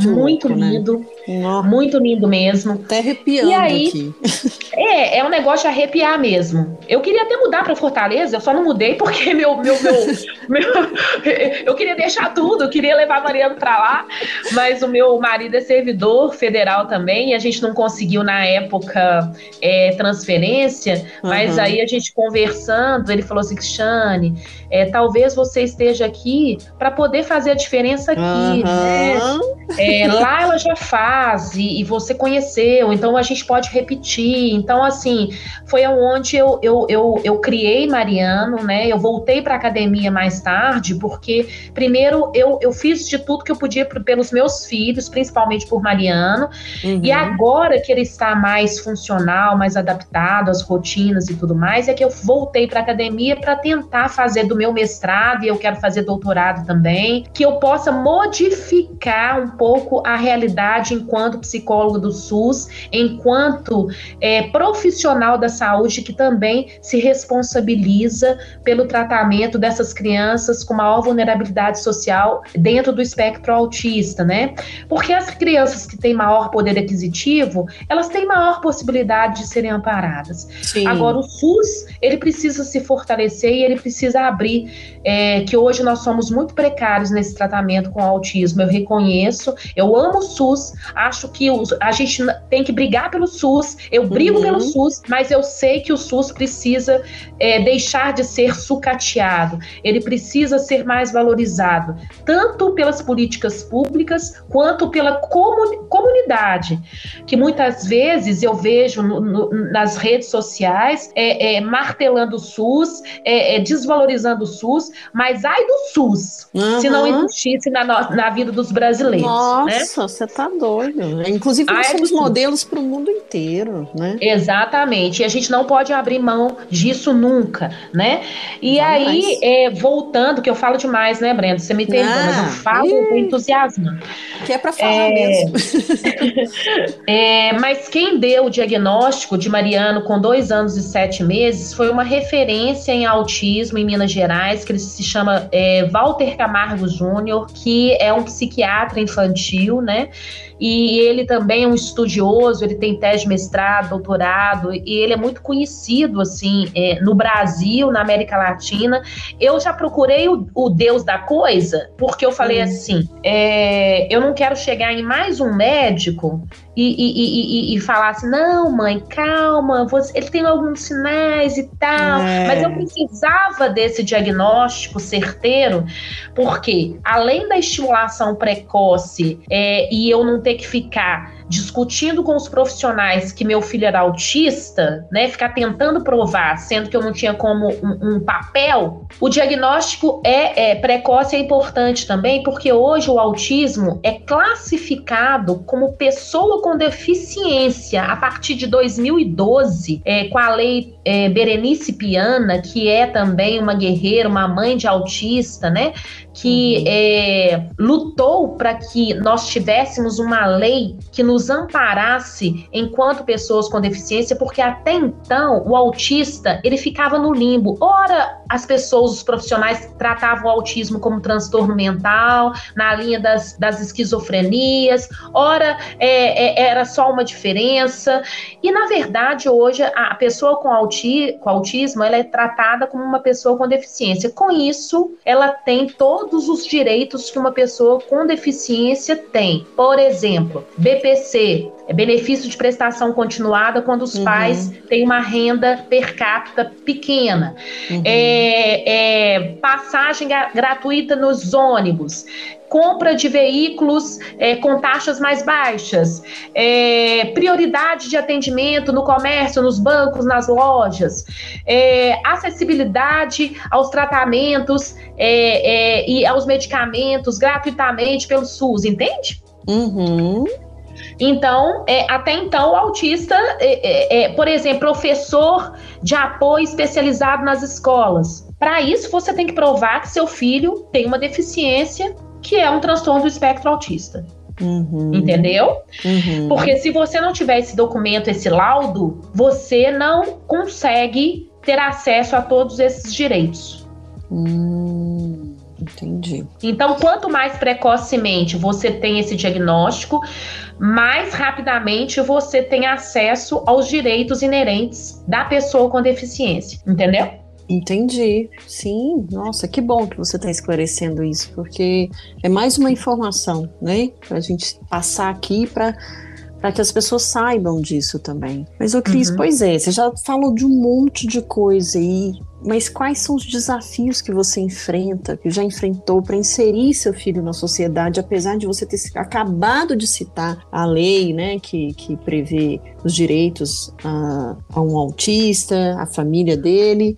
muito louco, lindo. Né? Muito lindo mesmo. Até arrepiando e aí, aqui. É, é um negócio de arrepiar mesmo. Eu queria até mudar para Fortaleza, eu só não mudei porque meu, meu, meu, meu, eu queria deixar tudo, eu queria levar Mariano para lá, mas o meu marido é servidor federal também, e a gente não conseguiu na época é, transferência, mas uhum. aí a gente conversando, ele falou assim, Cristiane, é, talvez você esteja aqui para poder fazer a diferença aqui, uhum. né? É, lá ela já faz e, e, você conheceu, então a gente pode repetir. Então, assim, foi aonde eu, eu, eu, eu criei Mariano, né? Eu voltei para academia mais tarde, porque primeiro eu, eu fiz de tudo que eu podia pelos meus filhos, principalmente por Mariano, uhum. e agora que ele está mais funcional, mais adaptado às rotinas e tudo mais, é que eu voltei para academia para tentar fazer do meu mestrado e eu quero fazer doutorado também, que eu possa modificar um pouco a realidade enquanto psicólogo do SUS, enquanto é, profissional da saúde que também se responsabiliza pelo tratamento dessas crianças com maior vulnerabilidade social dentro do espectro autista, né? Porque as crianças que têm maior poder aquisitivo, elas têm maior possibilidade de serem amparadas. Sim. Agora, o SUS, ele precisa se fortalecer e ele precisa abrir é, que hoje nós somos muito precários nesse tratamento com autismo. Eu reconheço, eu amo o SUS, acho que a gente tem que brigar pelo SUS, eu brigo uhum. pelo SUS, mas eu sei que o SUS precisa é, deixar de ser sucateado, ele precisa ser mais valorizado, tanto pelas políticas públicas quanto pela comun comunidade, que muitas vezes eu vejo no, no, nas redes sociais é, é martelando o SUS, é, é, desvalorizando o SUS, mas ai do SUS, uhum. se não existisse na, na vida dos brasileiros. Né? Nossa, né? você tá doido. Inclusive, nós ai somos modelos para o mundo inteiro, né? Exatamente. E a gente não pode abrir mão disso nunca, né? E Jamais. aí, é, voltando, que eu falo demais, né, Brenda? Você me entendeu, ah, mas eu falo com entusiasmo. Que é para falar é... mesmo. é, mas quem deu o diagnóstico de Mariano com dois anos e sete meses foi uma referência em autismo em Minas Gerais, que ele se chama é, Walter Camargo Júnior, que é um psiquiatra infantil, né? E ele também é um estudioso, ele tem tese de mestrado, doutorado, e ele é muito conhecido, assim, é, no Brasil, na América Latina. Eu já procurei o, o Deus da coisa, porque eu falei hum. assim, é, eu não quero chegar em mais um médico e, e, e, e, falar assim: não, mãe, calma, você, ele tem alguns sinais e tal. É. Mas eu precisava desse diagnóstico certeiro, porque além da estimulação precoce é, e eu não ter que ficar discutindo com os profissionais que meu filho era autista, né, ficar tentando provar, sendo que eu não tinha como um, um papel, o diagnóstico é, é precoce é importante também, porque hoje o autismo é classificado como pessoa com deficiência a partir de 2012, é, com a lei é, Berenice Piana, que é também uma guerreira, uma mãe de autista, né? Que uhum. é, lutou para que nós tivéssemos uma lei que nos amparasse enquanto pessoas com deficiência, porque até então o autista ele ficava no limbo. Ora, as pessoas, os profissionais tratavam o autismo como transtorno mental, na linha das, das esquizofrenias, ora é, é, era só uma diferença. E na verdade, hoje, a pessoa com, auti com autismo ela é tratada como uma pessoa com deficiência. Com isso, ela tem todo todos os direitos que uma pessoa com deficiência tem. Por exemplo, BPC, é benefício de prestação continuada quando os uhum. pais têm uma renda per capita pequena. Uhum. É, é, passagem gratuita nos ônibus compra de veículos é, com taxas mais baixas, é, prioridade de atendimento no comércio, nos bancos, nas lojas, é, acessibilidade aos tratamentos é, é, e aos medicamentos gratuitamente pelo SUS, entende? Uhum. Então, é, até então, o autista, é, é, por exemplo, professor de apoio especializado nas escolas. Para isso, você tem que provar que seu filho tem uma deficiência que é um transtorno do espectro autista. Uhum. Entendeu? Uhum. Porque se você não tiver esse documento, esse laudo, você não consegue ter acesso a todos esses direitos. Hum, entendi. Então, quanto mais precocemente você tem esse diagnóstico, mais rapidamente você tem acesso aos direitos inerentes da pessoa com deficiência. Entendeu? Entendi. Sim, nossa, que bom que você está esclarecendo isso, porque é mais uma informação, né? Para a gente passar aqui para para que as pessoas saibam disso também. Mas, ô Cris, uhum. pois é, você já falou de um monte de coisa aí, mas quais são os desafios que você enfrenta, que já enfrentou para inserir seu filho na sociedade, apesar de você ter acabado de citar a lei, né, que, que prevê os direitos a, a um autista, a família dele,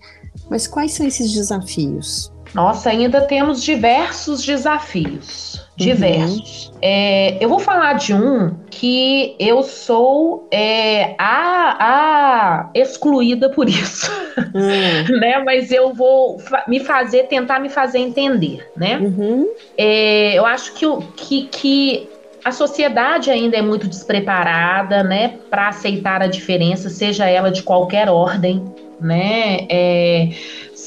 mas quais são esses desafios? Nossa, ainda temos diversos desafios. Diversos. Uhum. É, eu vou falar de um que eu sou é, a, a excluída por isso, uhum. né? Mas eu vou me fazer, tentar me fazer entender, né? Uhum. É, eu acho que, que, que a sociedade ainda é muito despreparada, né, para aceitar a diferença, seja ela de qualquer ordem, né? É,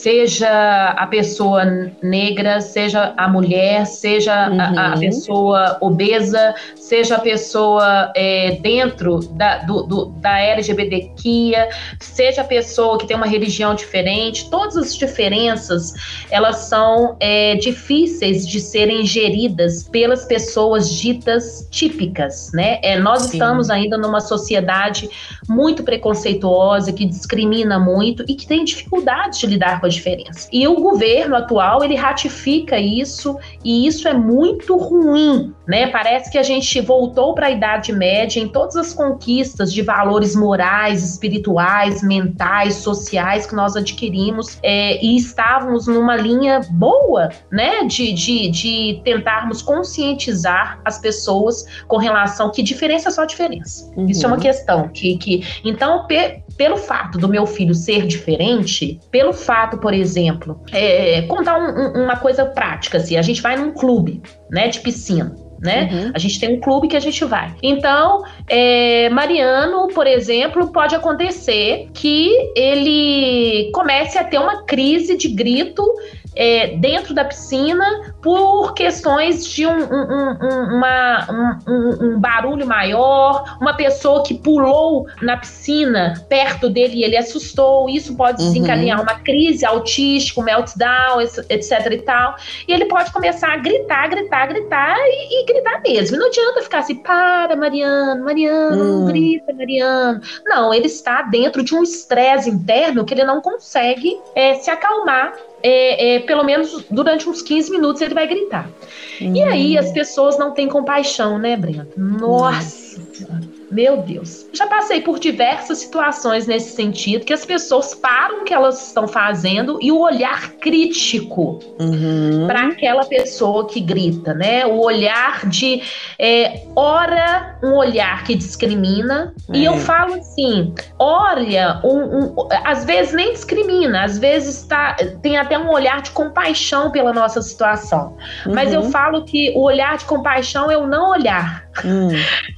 seja a pessoa negra, seja a mulher, seja uhum. a, a, uhum. pessoa obesa, seja a pessoa é, dentro da, do, do, da LGBTQIA, seja a pessoa que tem uma religião diferente, todas as diferenças elas são é, difíceis de serem geridas pelas pessoas ditas típicas, né? É, nós Sim. estamos ainda numa sociedade muito preconceituosa que discrimina muito e que tem dificuldade de lidar com a diferença. E o governo atual, ele ratifica isso e isso é muito ruim, né? Parece que a gente voltou para a Idade Média em todas as conquistas de valores morais, espirituais, mentais, sociais que nós adquirimos é, e estávamos numa linha boa, né? De, de, de tentarmos conscientizar as pessoas com relação que diferença é só diferença. Uhum. Isso é uma questão que, que então pe, pelo fato do meu filho ser diferente, pelo fato, por exemplo, é, contar um, um, uma coisa prática, assim, a gente vai num clube, né, de piscina. Né? Uhum. A gente tem um clube que a gente vai. Então, é, Mariano, por exemplo, pode acontecer que ele comece a ter uma crise de grito é, dentro da piscina por questões de um, um, um, uma, um, barulho maior, uma pessoa que pulou na piscina perto dele e ele assustou. Isso pode uhum. desencadear uma crise autística, um meltdown, etc e tal. E ele pode começar a gritar, gritar, gritar e, e gritar mesmo. E não adianta ficar assim, para, Mariano, Mariano, hum. não grita, Mariano. Não, ele está dentro de um estresse interno que ele não consegue é, se acalmar é, é, pelo menos durante uns 15 minutos ele vai gritar. Hum. E aí as pessoas não têm compaixão, né, Brenda? Nossa! Meu Deus. Já passei por diversas situações nesse sentido, que as pessoas param o que elas estão fazendo e o olhar crítico uhum. para aquela pessoa que grita, né? O olhar de. É, ora, um olhar que discrimina. É. E eu é. falo assim: olha, um, um, às vezes nem discrimina, às vezes tá, tem até um olhar de compaixão pela nossa situação. Uhum. Mas eu uhum. falo que o olhar de compaixão é o não olhar. Hum.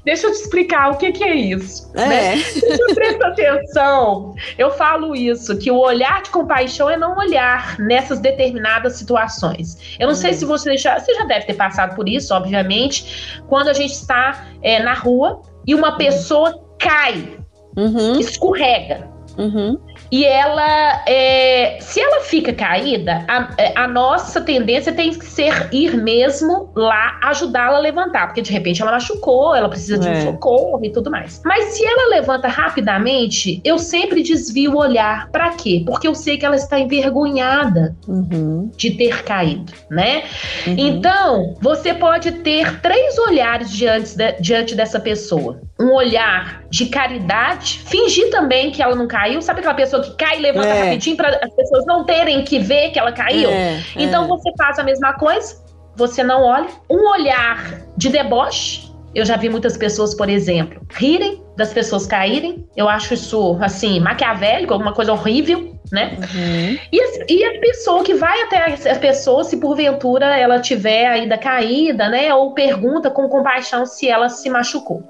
Deixa eu te explicar o que, que é isso. É. Né? Deixa eu prestar atenção. Eu falo isso, que o olhar de compaixão é não olhar nessas determinadas situações. Eu não hum. sei se você já, você já deve ter passado por isso, obviamente, quando a gente está é, na rua e uma pessoa cai, uhum. escorrega. Uhum e ela, é, se ela fica caída, a, é, a, nossa tendência tem que ser ir mesmo lá ajudá-la a levantar, porque de repente ela machucou, ela precisa de um é. socorro e tudo mais. Mas se ela levanta rapidamente, eu sempre desvio o olhar. Para quê? Porque eu sei que ela está envergonhada uhum. de ter caído, né? Uhum. Então, você pode ter três olhares diante, de, diante dessa pessoa: um olhar de caridade, fingir também que ela não caiu, sabe aquela pessoa que cai e levanta é. rapidinho para as pessoas não terem que ver que ela caiu. É, então é. você faz a mesma coisa, você não olha. Um olhar de deboche. Eu já vi muitas pessoas, por exemplo, rirem das pessoas caírem. Eu acho isso, assim, maquiavélico, alguma coisa horrível né? Uhum. E, a, e, a, pessoa que vai até a pessoa, se porventura ela tiver ainda caída, né? Ou pergunta com compaixão se ela se machucou.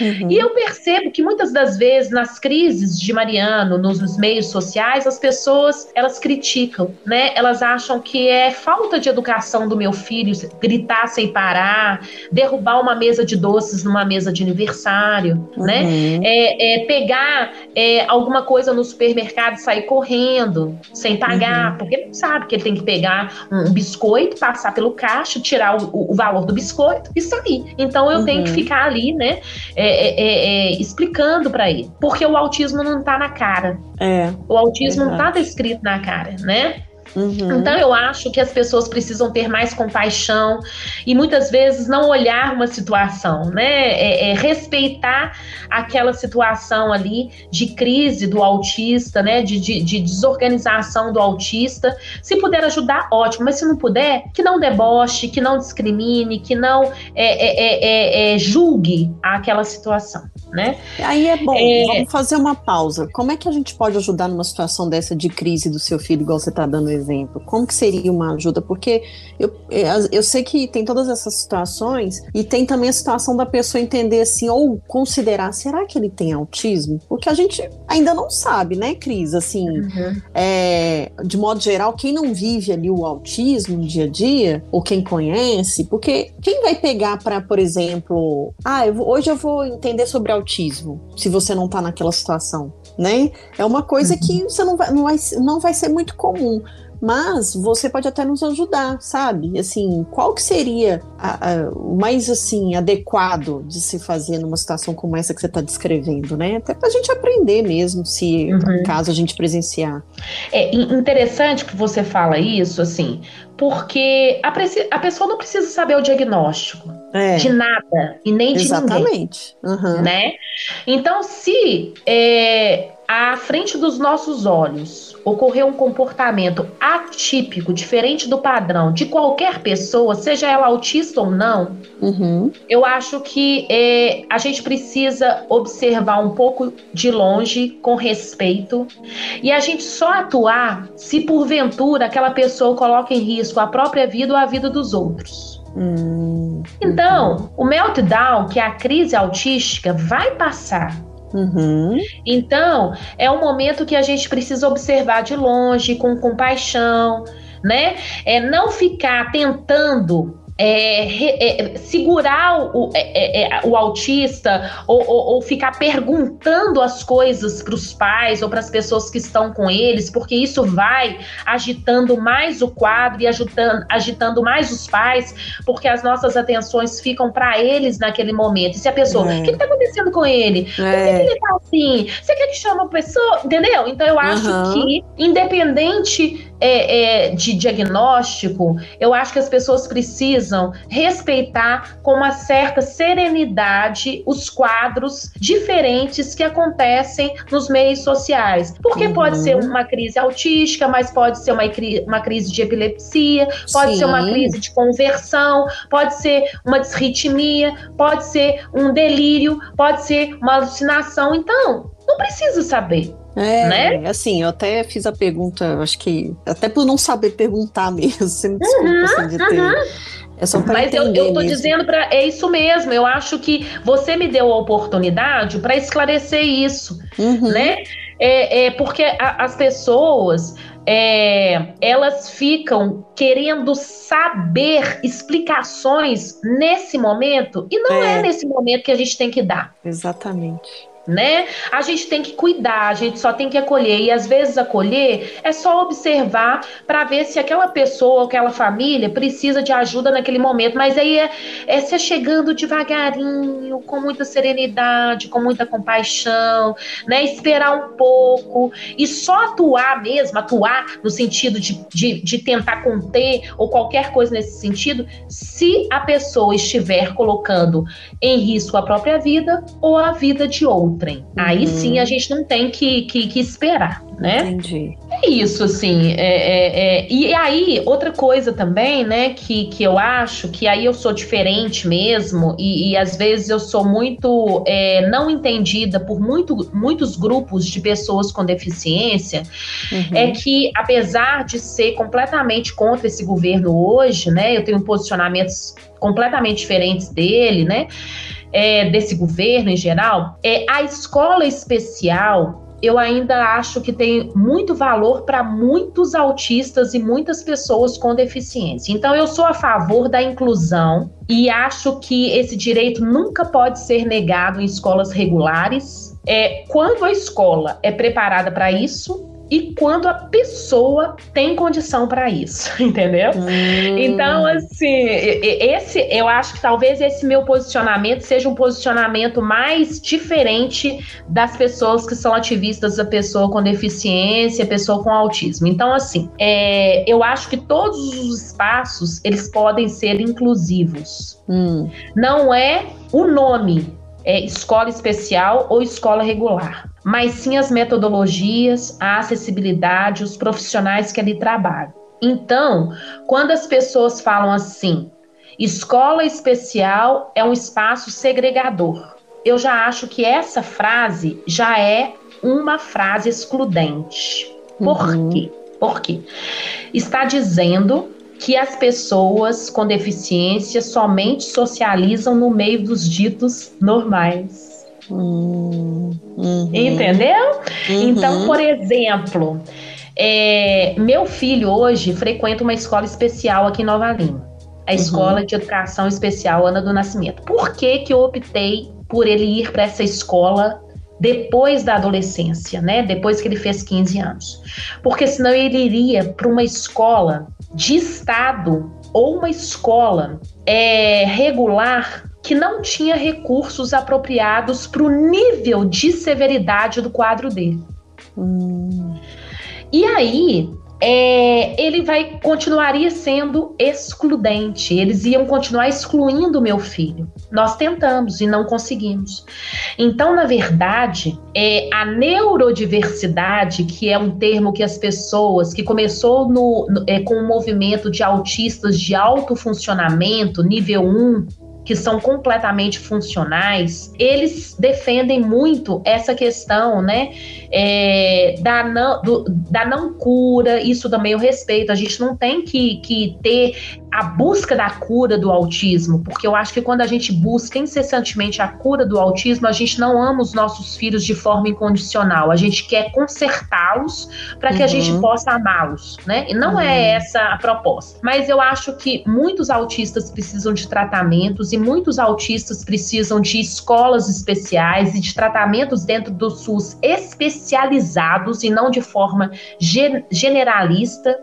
Uhum. E eu percebo que muitas das vezes nas crises de Mariano, nos, nos, meios sociais, as pessoas elas criticam, né? Elas acham que é falta de educação do meu filho gritar sem parar, derrubar uma mesa de doces numa mesa de aniversário, né? Uhum. É, é pegar é, alguma coisa no supermercado e sair correndo sem pagar, uhum. porque ele não sabe que ele tem que pegar um biscoito, passar pelo caixa, tirar o, o valor do biscoito e sair. Então eu uhum. tenho que uhum. ficar ali, né, é, é, é, explicando para ele. Porque o autismo não tá na cara. O autismo não tá descrito na cara, né? Uhum. Então eu acho que as pessoas precisam ter mais compaixão e muitas vezes não olhar uma situação, né? É, é respeitar aquela situação ali de crise do autista, né? De, de, de, desorganização do autista. Se puder ajudar, ótimo, mas se não puder, que não deboche, que não discrimine, que não é, é, é, é julgue aquela situação, né? Aí é bom, vamos fazer uma pausa. Como é que a gente pode ajudar numa situação dessa de crise do seu filho, igual você está dando exemplo? Como que seria uma ajuda? Porque eu, eu sei que tem todas essas situações e tem também a situação da pessoa entender assim, ou considerar, será que ele tem autismo? Porque a gente ainda não sabe, né, Cris? Assim, uhum. é, de modo geral, quem não vive ali o autismo no dia a dia, ou quem conhece, porque quem vai pegar para, por exemplo, ah, eu vou, hoje eu vou entender sobre autismo, se você não tá naquela situação né? É uma coisa uhum. que você não vai, não vai, não vai ser muito comum mas você pode até nos ajudar, sabe? Assim, qual que seria o mais assim adequado de se fazer numa situação como essa que você está descrevendo, né? Até para a gente aprender mesmo, se uhum. caso a gente presenciar. É interessante que você fala isso, assim, porque a, a pessoa não precisa saber o diagnóstico é. de nada e nem de Exatamente. ninguém, uhum. né? Então, se é, à frente dos nossos olhos ocorrer um comportamento atípico, diferente do padrão de qualquer pessoa, seja ela autista ou não, uhum. eu acho que é, a gente precisa observar um pouco de longe, com respeito, e a gente só atuar se porventura aquela pessoa coloca em risco a própria vida ou a vida dos outros. Hum, então, o meltdown, que é a crise autística, vai passar. Uhum. Então, é um momento que a gente precisa observar de longe, com compaixão, né? É não ficar tentando é, é, segurar o, é, é, é, o autista ou, ou, ou, ficar perguntando as coisas para os pais ou para as pessoas que estão com eles, porque isso vai agitando mais o quadro e agitando, agitando mais os pais, porque as nossas atenções ficam para eles naquele momento. E se a pessoa, o que está acontecendo com ele? Por que, ele está assim? Você quer que chame a pessoa? Entendeu? Então eu acho uhum. que, independente de diagnóstico, eu acho que as pessoas precisam precisam respeitar com uma certa serenidade os quadros diferentes que acontecem nos meios sociais. Porque uhum. pode ser uma crise autística, mas pode ser uma, uma crise de epilepsia, pode Sim. ser uma crise de conversão, pode ser uma disritmia, pode ser um delírio, pode ser uma alucinação. Então, não precisa saber. É, né? assim, eu até fiz a pergunta, acho que até por não saber perguntar mesmo, você me desculpa uhum, assim, de ter. Uhum. É só Mas eu, eu tô mesmo. dizendo para é isso mesmo. Eu acho que você me deu a oportunidade para esclarecer isso, uhum. né? É, é porque a, as pessoas é, elas ficam querendo saber explicações nesse momento e não é. é nesse momento que a gente tem que dar. Exatamente né? A gente tem que cuidar, a gente só tem que acolher e às vezes acolher é só observar para ver se aquela pessoa, aquela família precisa de ajuda naquele momento, mas aí é, é ser chegando devagarinho, com muita serenidade, com muita compaixão, né? Esperar um pouco e só atuar mesmo, atuar no sentido de, de, de tentar conter ou qualquer coisa nesse sentido, se a pessoa estiver colocando em risco a própria vida ou a vida de outro outrem. Uhum. Aí sim a gente não tem que, que, que esperar, né? Entendi. É isso, assim. É, é, é, E aí, outra coisa também, né, que, que eu acho que aí eu sou diferente mesmo, e, e às vezes eu sou muito é, não entendida por muito, muitos grupos de pessoas com deficiência, uhum. é que apesar de ser completamente contra esse governo hoje, né, eu tenho posicionamentos completamente diferentes dele, né? É, desse governo em geral, é a escola especial eu ainda acho que tem muito valor para muitos autistas e muitas pessoas com deficiência. Então, eu sou a favor da inclusão e acho que esse direito nunca pode ser negado em escolas regulares. É, quando a escola é preparada para isso, e quando a pessoa tem condição para isso, entendeu? Hum. Então, assim, esse eu acho que talvez esse meu posicionamento seja um posicionamento mais diferente das pessoas que são ativistas da pessoa com deficiência, pessoa com autismo. Então, assim, é, eu acho que todos os espaços eles podem ser inclusivos. Hum. Não é o nome é, escola especial ou escola regular, mas sim as metodologias, a acessibilidade, os profissionais que ali trabalham. Então, quando as pessoas falam assim, escola especial é um espaço segregador, eu já acho que essa frase já é uma frase excludente. Por uhum. quê? Por quê? Está dizendo que as pessoas com deficiência somente socializam no meio dos ditos normais. Uhum. Entendeu? Uhum. Então, por exemplo, é, meu filho hoje frequenta uma escola especial aqui em Nova Lima. A uhum. Escola de Educação Especial Ana do Nascimento. Por que, que eu optei por ele ir para essa escola depois da adolescência, né? Depois que ele fez 15 anos. Porque senão ele iria para uma escola de estado ou uma escola é, regular que não tinha recursos apropriados para o nível de severidade do quadro dele. Hum. E aí, é, ele vai continuaria sendo excludente. Eles iam continuar excluindo meu filho. Nós tentamos e não conseguimos. Então, na verdade, é a neurodiversidade, que é um termo que as pessoas que começou no, no é, com o movimento de autistas de alto funcionamento, nível 1, que são completamente funcionais, eles defendem muito essa questão, né, é, da, não, do, da não cura, isso também eu respeito, a gente não tem que, que ter a busca da cura do autismo, porque eu acho que quando a gente busca incessantemente a cura do autismo, a gente não ama os nossos filhos de forma incondicional, a gente quer consertá-los para que uhum. a gente uhum. possa amá-los, né? E não é uhum. é essa a proposta. Mas eu acho que muitos autistas precisam de tratamentos e muitos autistas precisam de escolas especiais e de tratamentos dentro do SUS especializados e não de forma generalista,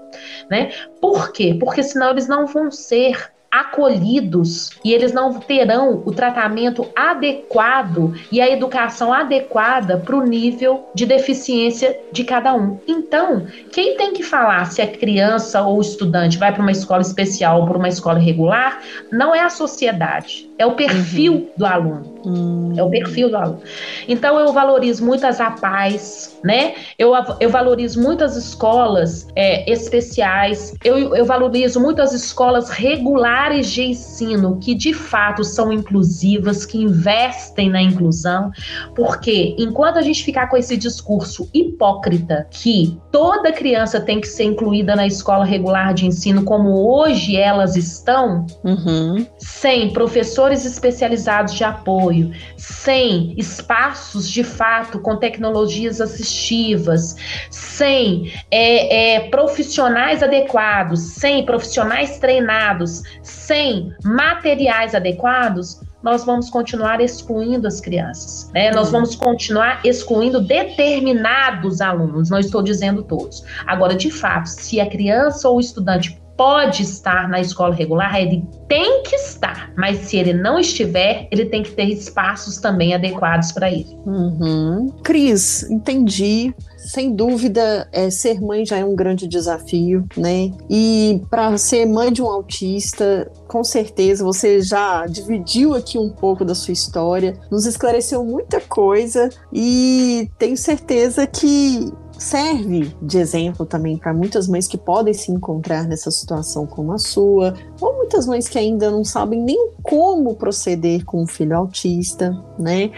né? Por quê? Porque senão eles não vão ser acolhidos e eles não terão o tratamento adequado e a educação adequada para o nível de deficiência de cada um. Então, quem tem que falar se a criança ou estudante vai para uma escola especial ou para uma escola regular não é a sociedade, é o perfil uhum. do aluno. Uhum. É o perfil do aluno. Então, eu valorizo muito as APAES, né? Eu, eu valorizo muitas escolas é, especiais, eu, eu valorizo muito as escolas regulares de ensino, que de fato são inclusivas, que investem na inclusão, porque enquanto a gente ficar com esse discurso hipócrita que toda criança tem que ser incluída na escola regular de ensino, como hoje elas estão, uhum. sem professores especializados de apoio, sem espaços de fato com tecnologias assistivas assistivas, sem é, é, profissionais adequados, sem profissionais treinados, sem materiais adequados, nós vamos continuar excluindo as crianças. Né? Nós uhum. vamos continuar excluindo determinados alunos, não estou dizendo todos. Agora, de fato, se a criança ou o estudante pode estar na escola regular, ele tem que estar, mas se ele não estiver, ele tem que ter espaços também adequados para ele. Uhum. Cris, entendi sem dúvida, é, ser mãe já é um grande desafio, né? E para ser mãe de um autista, com certeza você já dividiu aqui um pouco da sua história, nos esclareceu muita coisa e tenho certeza que serve de exemplo também para muitas mães que podem se encontrar nessa situação como a sua, ou muitas mães que ainda não sabem nem como proceder com um filho autista, né?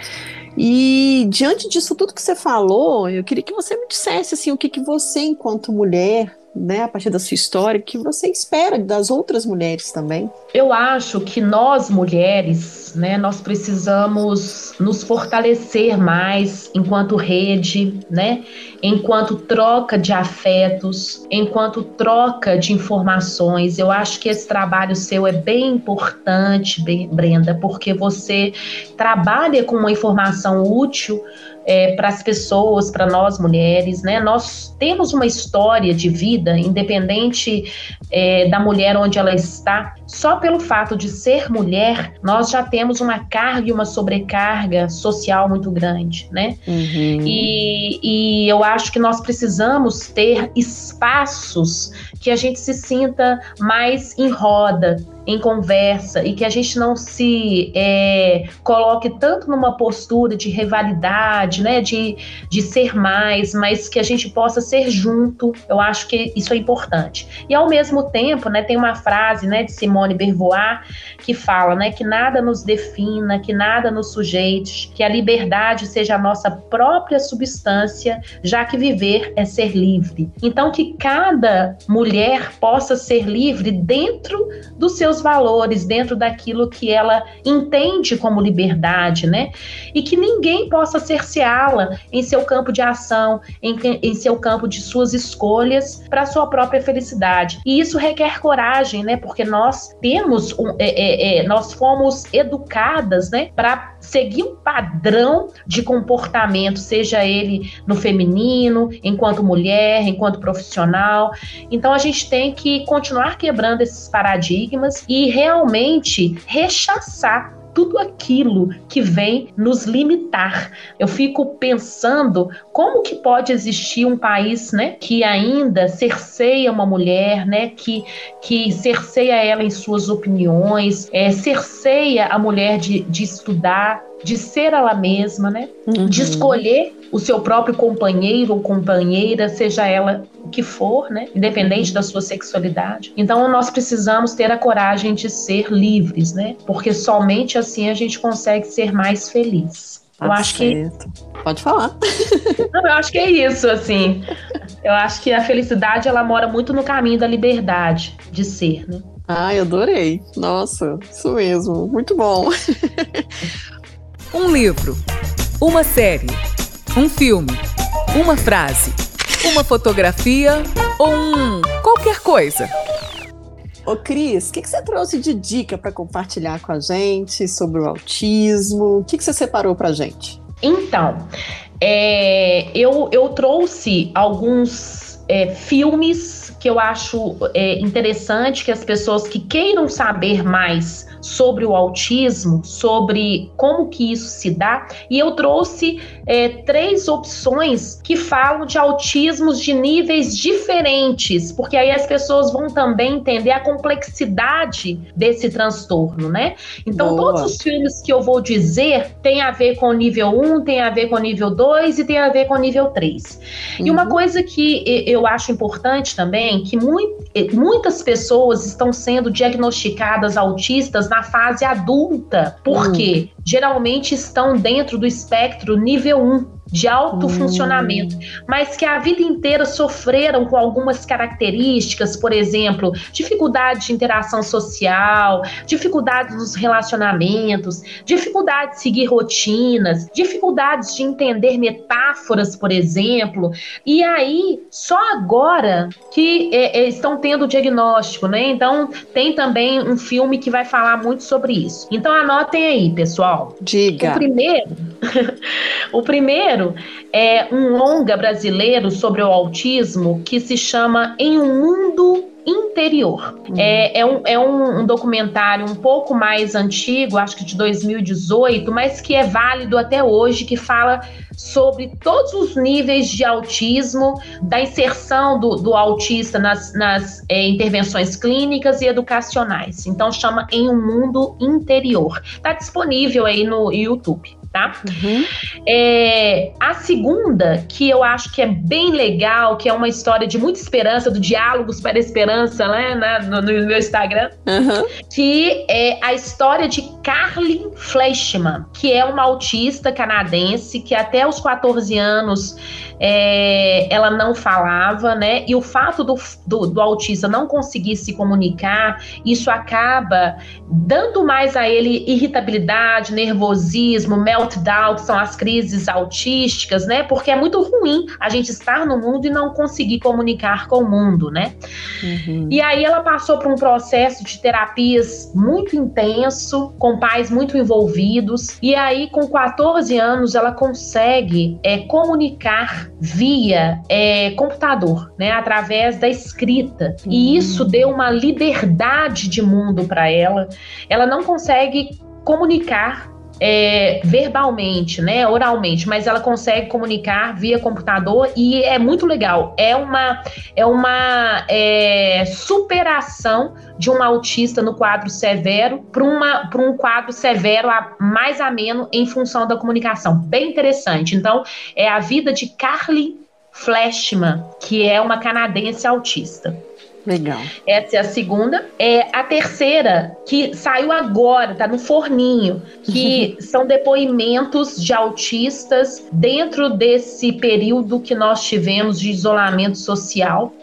E diante disso tudo que você falou, eu queria que você me dissesse assim, o que, que você, enquanto mulher, né, a partir da sua história, que você espera das outras mulheres também? Eu acho que nós mulheres, né, nós precisamos nos fortalecer mais enquanto rede, né, enquanto troca de afetos, enquanto troca de informações. Eu acho que esse trabalho seu é bem importante, Brenda, porque você trabalha com uma informação útil é, para as pessoas, para nós mulheres, né? Nós temos uma história de vida, independente é, da mulher onde ela está, só pelo fato de ser mulher, nós já temos uma carga e uma sobrecarga social muito grande, né? Uhum. E, e eu acho que nós precisamos ter espaços que a gente se sinta mais em roda, em conversa e que a gente não se é, coloque tanto numa postura de rivalidade, né, de, de ser mais, mas que a gente possa ser junto. Eu acho que isso é importante. E ao mesmo tempo, né, tem uma frase, né, de Simone Beauvoir que fala, né, que nada nos defina, que nada nos sujeite, que a liberdade seja a nossa própria substância, já que viver é ser livre. Então que cada mulher possa ser livre dentro dos seus seus valores, dentro daquilo que ela entende como liberdade, né? E que ninguém possa cerceá-la em seu campo de ação, em, em seu campo de suas escolhas para sua própria felicidade. E isso requer coragem, né? Porque nós temos, um, é, é, é, nós fomos educadas, né? Para seguir um padrão de comportamento, seja ele no feminino, enquanto mulher, enquanto profissional. Então a gente tem que continuar quebrando esses paradigmas e realmente rechaçar tudo aquilo que vem nos limitar. Eu fico pensando como que pode existir um país, né, que ainda cerceia uma mulher, né, que que cerceia ela em suas opiniões, é, cerceia a mulher de, de estudar, de ser ela mesma, né, uhum. de escolher o seu próprio companheiro ou companheira, seja ela que for, né? Independente uhum. da sua sexualidade. Então nós precisamos ter a coragem de ser livres, né? Porque somente assim a gente consegue ser mais feliz. Tá eu acho certo. que. Pode falar. Não, eu acho que é isso, assim. Eu acho que a felicidade ela mora muito no caminho da liberdade de ser, né? Ai, adorei. Nossa, isso mesmo. Muito bom. um livro, uma série, um filme, uma frase, uma fotografia ou um qualquer coisa. Ô Cris, o que, que você trouxe de dica para compartilhar com a gente sobre o autismo? O que, que você separou para gente? Então, é, eu, eu trouxe alguns é, filmes que eu acho é, interessante que as pessoas que queiram saber mais sobre o autismo, sobre como que isso se dá, e eu trouxe é, três opções que falam de autismos de níveis diferentes, porque aí as pessoas vão também entender a complexidade desse transtorno, né? Então, Boa. todos os filmes que eu vou dizer tem a ver com o nível 1, tem a ver com o nível 2 e tem a ver com o nível 3. Uhum. E uma uhum. coisa que eu acho importante também, que muitas pessoas estão sendo diagnosticadas autistas na fase adulta, porque hum. geralmente estão dentro do espectro nível 1 de alto hum. funcionamento, mas que a vida inteira sofreram com algumas características, por exemplo, dificuldade de interação social, dificuldades nos relacionamentos, dificuldade de seguir rotinas, dificuldades de entender metáforas, por exemplo. E aí, só agora que é, é, estão tendo o diagnóstico, né? Então, tem também um filme que vai falar muito sobre isso. Então, anotem aí, pessoal. Diga. O primeiro, o primeiro é um longa brasileiro sobre o autismo que se chama Em um Mundo interior. Uhum. É, é, um, é um, um, documentário um pouco mais antigo, acho que de 2018, mas que é válido até hoje, que fala sobre todos os níveis de autismo, da inserção do, do autista nas, nas é, intervenções clínicas e educacionais. Então chama Em um Mundo Interior. Está disponível aí no YouTube tá? Uhum. É, a segunda, que eu acho que é bem legal, que é uma história de muita esperança, do Diálogos para a Esperança, né, né no, no, meu Instagram, uhum. que é a história de Carly Fleshman, que é uma autista canadense que até os 14 anos é, ela não falava, né? E o fato do, do, do autista não conseguir se comunicar, isso acaba dando mais a ele irritabilidade, nervosismo, meltdown, que são as crises autísticas, né? Porque é muito ruim a gente estar no mundo e não conseguir comunicar com o mundo, né? Uhum. E aí ela passou por um processo de terapias muito intenso, com pais muito envolvidos, e aí com 14 anos ela consegue é, comunicar via é, computador, né? Através da escrita. Uhum. E isso deu uma liberdade de mundo para ela. Ela não consegue comunicar é, verbalmente, né, oralmente, mas ela consegue comunicar via computador e é muito legal. É uma, é uma é, superação de um autista no quadro severo para um quadro severo a, mais ameno em função da comunicação. Bem interessante. Então, é a vida de Carly Flashman, que é uma canadense autista. Legal. Essa é a segunda. É a terceira, que saiu agora, tá no forninho, que são depoimentos de autistas dentro desse período que nós tivemos de isolamento social.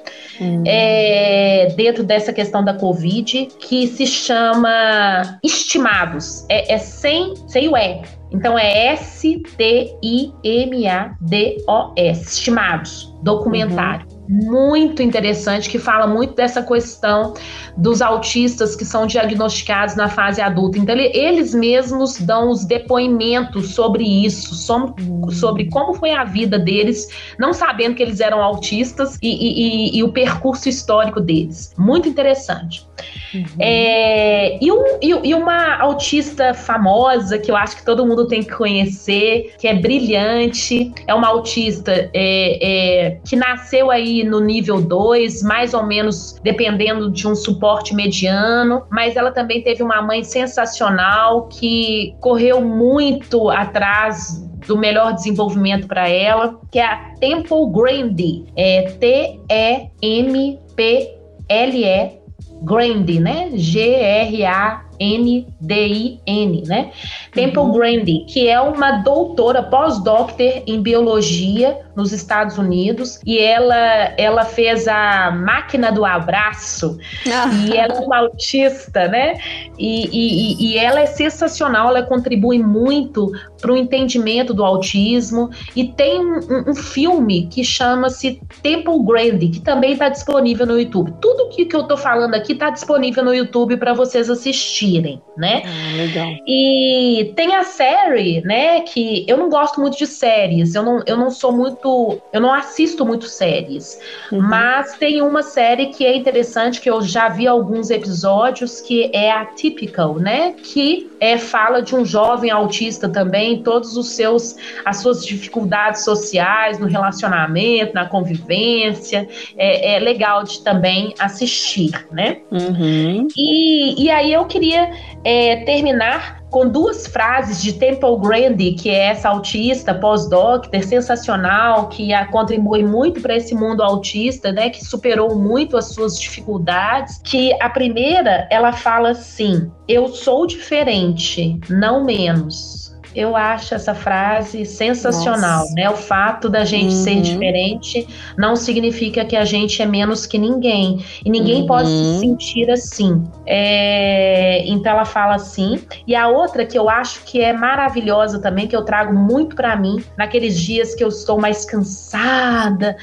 Hum. É, dentro dessa questão da Covid, que se chama Estimados. É, é sem, sem o E. Então é S-T-I-M-A-D-O-S. Estimados. Documentário. Uhum muito interessante que fala muito dessa questão dos autistas que são diagnosticados na fase adulta. Então, ele, eles mesmos dão os depoimentos sobre isso, sobre, como foi a vida deles, não sabendo que eles eram autistas e, e, e, e o percurso histórico deles. Muito interessante. Uhum. É, e, um, e, uma autista famosa que eu acho que todo mundo tem que conhecer, que é brilhante, é uma autista é, é, que nasceu aí no nível 2, mais ou menos dependendo de um suporte mediano, mas ela também teve uma mãe sensacional que correu muito atrás do melhor desenvolvimento para ela, que é a Temple Grande, é T-E-M-P-L-E Grande, né? G-R-A N-D-I-N, né? Temple uhum. Grande, que é uma doutora pós-doctor em biologia nos Estados Unidos e ela ela fez a máquina do abraço ah. e ela é uma autista, né? E, e, e ela é sensacional, ela contribui muito para o entendimento do autismo e tem um, um filme que chama-se Temple Grande, que também está disponível no YouTube. Tudo que, que eu estou falando aqui está disponível no YouTube para vocês assistirem assistirem, né? Ah, legal. E tem a série, né? Que eu não gosto muito de séries, eu não, eu não sou muito. Eu não assisto muito séries. Uhum. Mas tem uma série que é interessante, que eu já vi alguns episódios, que é a Typical, né? Que é, fala de um jovem autista também, todos os seus as suas dificuldades sociais no relacionamento, na convivência. É, é legal de também assistir, né? Uhum. E, e aí eu queria queria é, terminar com duas frases de Temple Grande, que é essa autista pós-doctor sensacional, que a, contribui muito para esse mundo autista, né, que superou muito as suas dificuldades. Que a primeira, ela fala assim: Eu sou diferente, não menos. Eu acho essa frase sensacional, Nossa. né? O fato da gente uhum. ser diferente não significa que a gente é menos que ninguém. E ninguém uhum. pode se sentir assim. É... Então ela fala assim. E a outra que eu acho que é maravilhosa também, que eu trago muito para mim, naqueles dias que eu estou mais cansada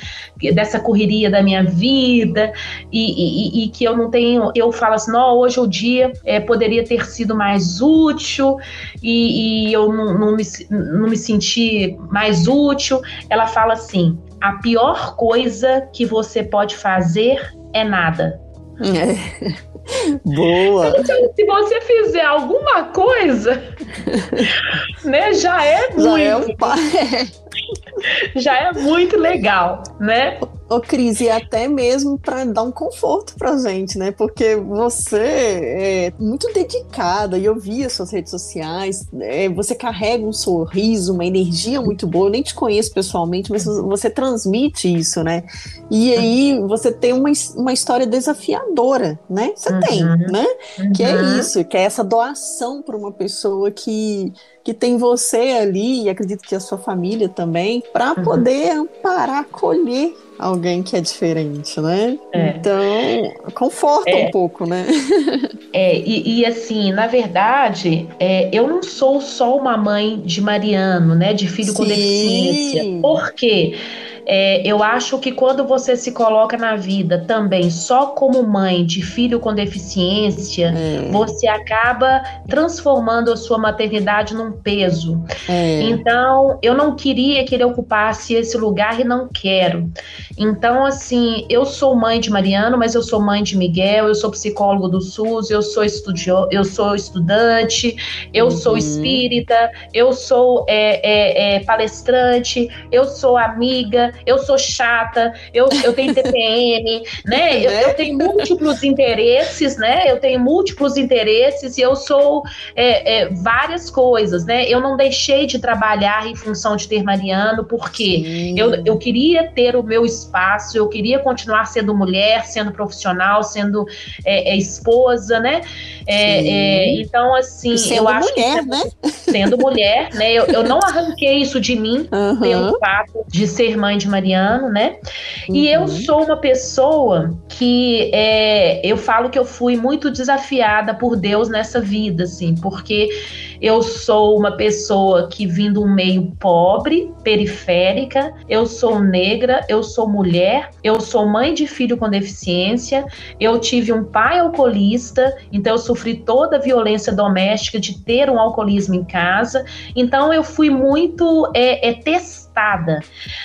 dessa correria da minha vida e, e, e que eu não tenho. Eu falo assim, não, hoje o dia é, poderia ter sido mais útil e, e eu não, não, me, não me senti mais útil. Ela fala assim: a pior coisa que você pode fazer é nada. É. Boa! Então, se você fizer alguma coisa, né, já é muito. Já é, um... já é muito legal, né? Ô, Cris, e até mesmo para dar um conforto pra gente, né? Porque você é muito dedicada e eu vi as suas redes sociais, é, você carrega um sorriso, uma energia muito boa. Eu nem te conheço pessoalmente, mas você transmite isso, né? E aí você tem uma, uma história desafiadora, né? Você uhum. tem, né? Uhum. Que é uhum. isso, que é essa doação para uma pessoa que que tem você ali, e acredito que a sua família também, para uhum. poder amparar, acolher alguém que é diferente, né? É. Então, conforta é. um pouco, né? É, e, e assim, na verdade, é, eu não sou só uma mãe de Mariano, né? De filho Sim. com deficiência. Por quê? Porque é, eu acho que quando você se coloca na vida também só como mãe de filho com deficiência, é. você acaba transformando a sua maternidade num peso. É. Então, eu não queria que ele ocupasse esse lugar e não quero. Então, assim, eu sou mãe de Mariano, mas eu sou mãe de Miguel, eu sou psicólogo do SUS, eu sou, estudio, eu sou estudante, eu uhum. sou espírita, eu sou é, é, é, palestrante, eu sou amiga, eu sou chata, eu, eu tenho TPM, né? Eu, eu, tenho múltiplos interesses, né? Eu tenho múltiplos interesses e eu sou é, é, várias coisas, né? Eu não deixei de trabalhar em função de ter Mariano, porque eu, eu queria ter o meu espaço, eu queria continuar sendo mulher, sendo profissional, sendo é, é esposa, né? É, é, então, assim, sendo eu acho mulher, que, né? Sendo mulher, né? Eu, eu não arranquei isso de mim uhum. pelo fato de ser mãe de de Mariano, né? Uhum. E eu uhum. sou uma pessoa que é, eu falo que eu fui muito desafiada por Deus nessa vida, assim, porque eu sou uma pessoa que vim de um meio pobre, periférica, eu sou negra, eu sou mulher, eu sou mãe de filho com deficiência, eu tive um pai alcoolista, então eu sofri toda a violência doméstica de ter um alcoolismo em casa, então eu fui muito é, é testada.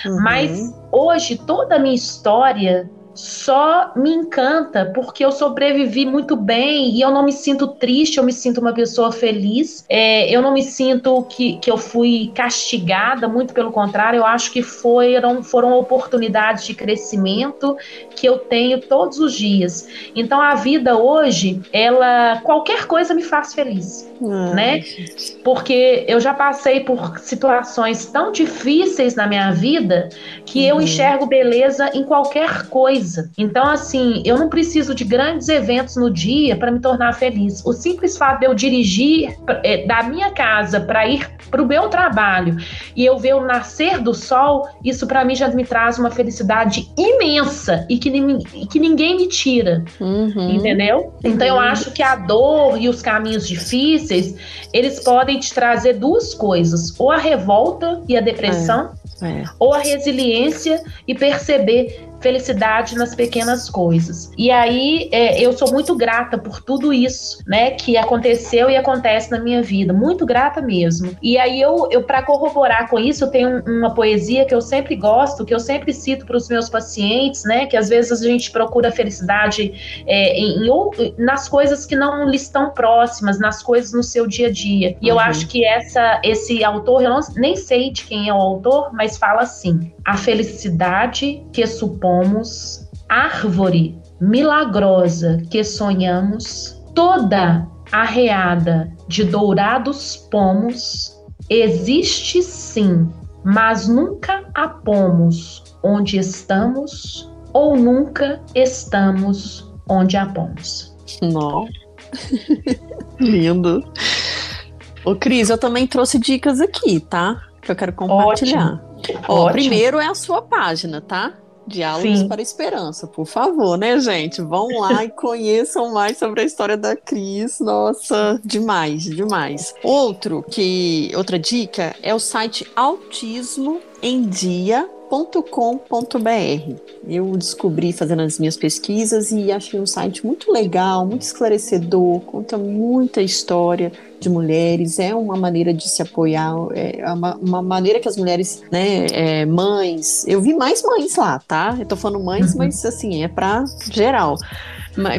Uhum. Mas hoje toda a minha história só me encanta porque eu sobrevivi muito bem e eu não me sinto triste, eu me sinto uma pessoa feliz. É, eu não me sinto que, que eu fui castigada, muito pelo contrário, eu acho que foram, foram oportunidades de crescimento que eu tenho todos os dias. Então a vida hoje, ela qualquer coisa me faz feliz, ah, né? Porque eu já passei por situações tão difíceis na minha vida que uhum. eu enxergo beleza em qualquer coisa. Então, assim, eu não preciso de grandes eventos no dia para me tornar feliz. O simples fato de eu dirigir é, da minha casa para ir para o meu trabalho e eu ver o nascer do sol, isso para mim já me traz uma felicidade imensa e que, e que ninguém me tira. Uhum. Entendeu? Então, eu uhum. acho que a dor e os caminhos difíceis, eles podem te trazer duas coisas: ou a revolta e a depressão. É é. Ou a resiliência e perceber felicidade nas pequenas coisas. E aí é, eu sou muito grata por tudo isso, né, que aconteceu e acontece na minha vida, muito grata mesmo. E aí eu, eu para corroborar com isso, eu tenho uma poesia que eu sempre gosto, que eu sempre cito para os meus pacientes, né, que às vezes a gente procura felicidade é, em, em, nas coisas que não lhe estão próximas, nas coisas no seu dia a dia. E uhum. eu acho que essa esse autor, eu não, nem sei de quem é o autor, mas fala assim: a felicidade que supomos, árvore milagrosa que sonhamos, toda arreada de dourados pomos, existe sim, mas nunca a pomos onde estamos ou nunca estamos onde a pomos. Não. Lindo. Ô, Cris, eu também trouxe dicas aqui, tá? Que eu quero compartilhar. Ótimo. Ó, primeiro é a sua página, tá? Diálogos Sim. para a Esperança, por favor, né, gente? Vão lá e conheçam mais sobre a história da Cris. Nossa, demais, demais. Outro que outra dica é o site Autismo em Dia com.br. Eu descobri fazendo as minhas pesquisas e achei um site muito legal, muito esclarecedor, conta muita história de mulheres, é uma maneira de se apoiar, é uma, uma maneira que as mulheres, né, é, mães, eu vi mais mães lá, tá? Eu tô falando mães, uhum. mas assim, é para geral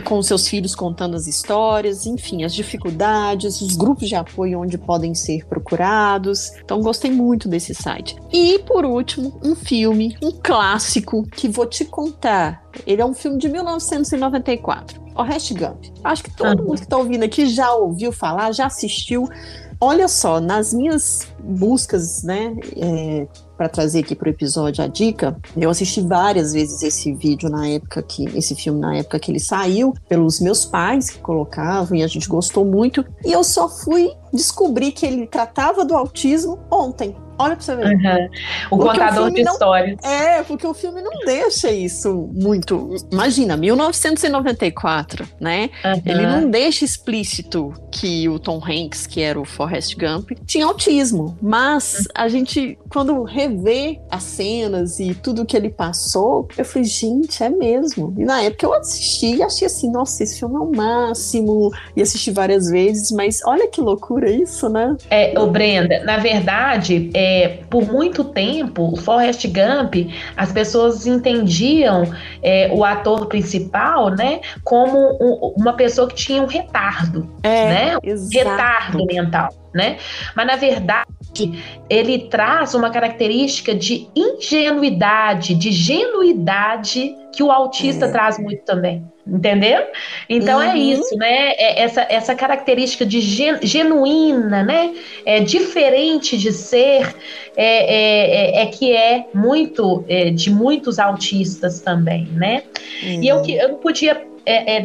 com seus filhos contando as histórias, enfim, as dificuldades, os grupos de apoio onde podem ser procurados. Então, gostei muito desse site. E, por último, um filme, um clássico que vou te contar. Ele é um filme de 1994. Forrest Gump. Acho que todo mundo que está ouvindo aqui já ouviu falar, já assistiu. Olha só, nas minhas buscas, né, é, para trazer aqui para o episódio a dica, eu assisti várias vezes esse vídeo na época que esse filme na época que ele saiu pelos meus pais que colocavam e a gente gostou muito e eu só fui descobrir que ele tratava do autismo ontem. Olha pra você ver. Uhum. O porque contador o de não, histórias. É, porque o filme não deixa isso muito. Imagina, 1994, né? Uhum. Ele não deixa explícito que o Tom Hanks, que era o Forrest Gump, tinha autismo. Mas uhum. a gente, quando revê as cenas e tudo que ele passou, eu falei, gente, é mesmo. E na época eu assisti e achei assim, nossa, esse filme é o máximo. E assisti várias vezes, mas olha que loucura isso, né? É, ô Brenda, na verdade, é, é, por muito tempo, o Forrest Gump, as pessoas entendiam é, o ator principal, né, como um, uma pessoa que tinha um retardo, é, né, um retardo mental, né? Mas na verdade ele traz uma característica de ingenuidade, de genuidade que o autista é. traz muito também. Entendeu? Então é uhum. é isso, né? É essa, essa característica de gen, genuína, né? É diferente de ser, é, é, é, é que é muito de muitos autistas também, né? Uhum. E eu, uhum. eu não podia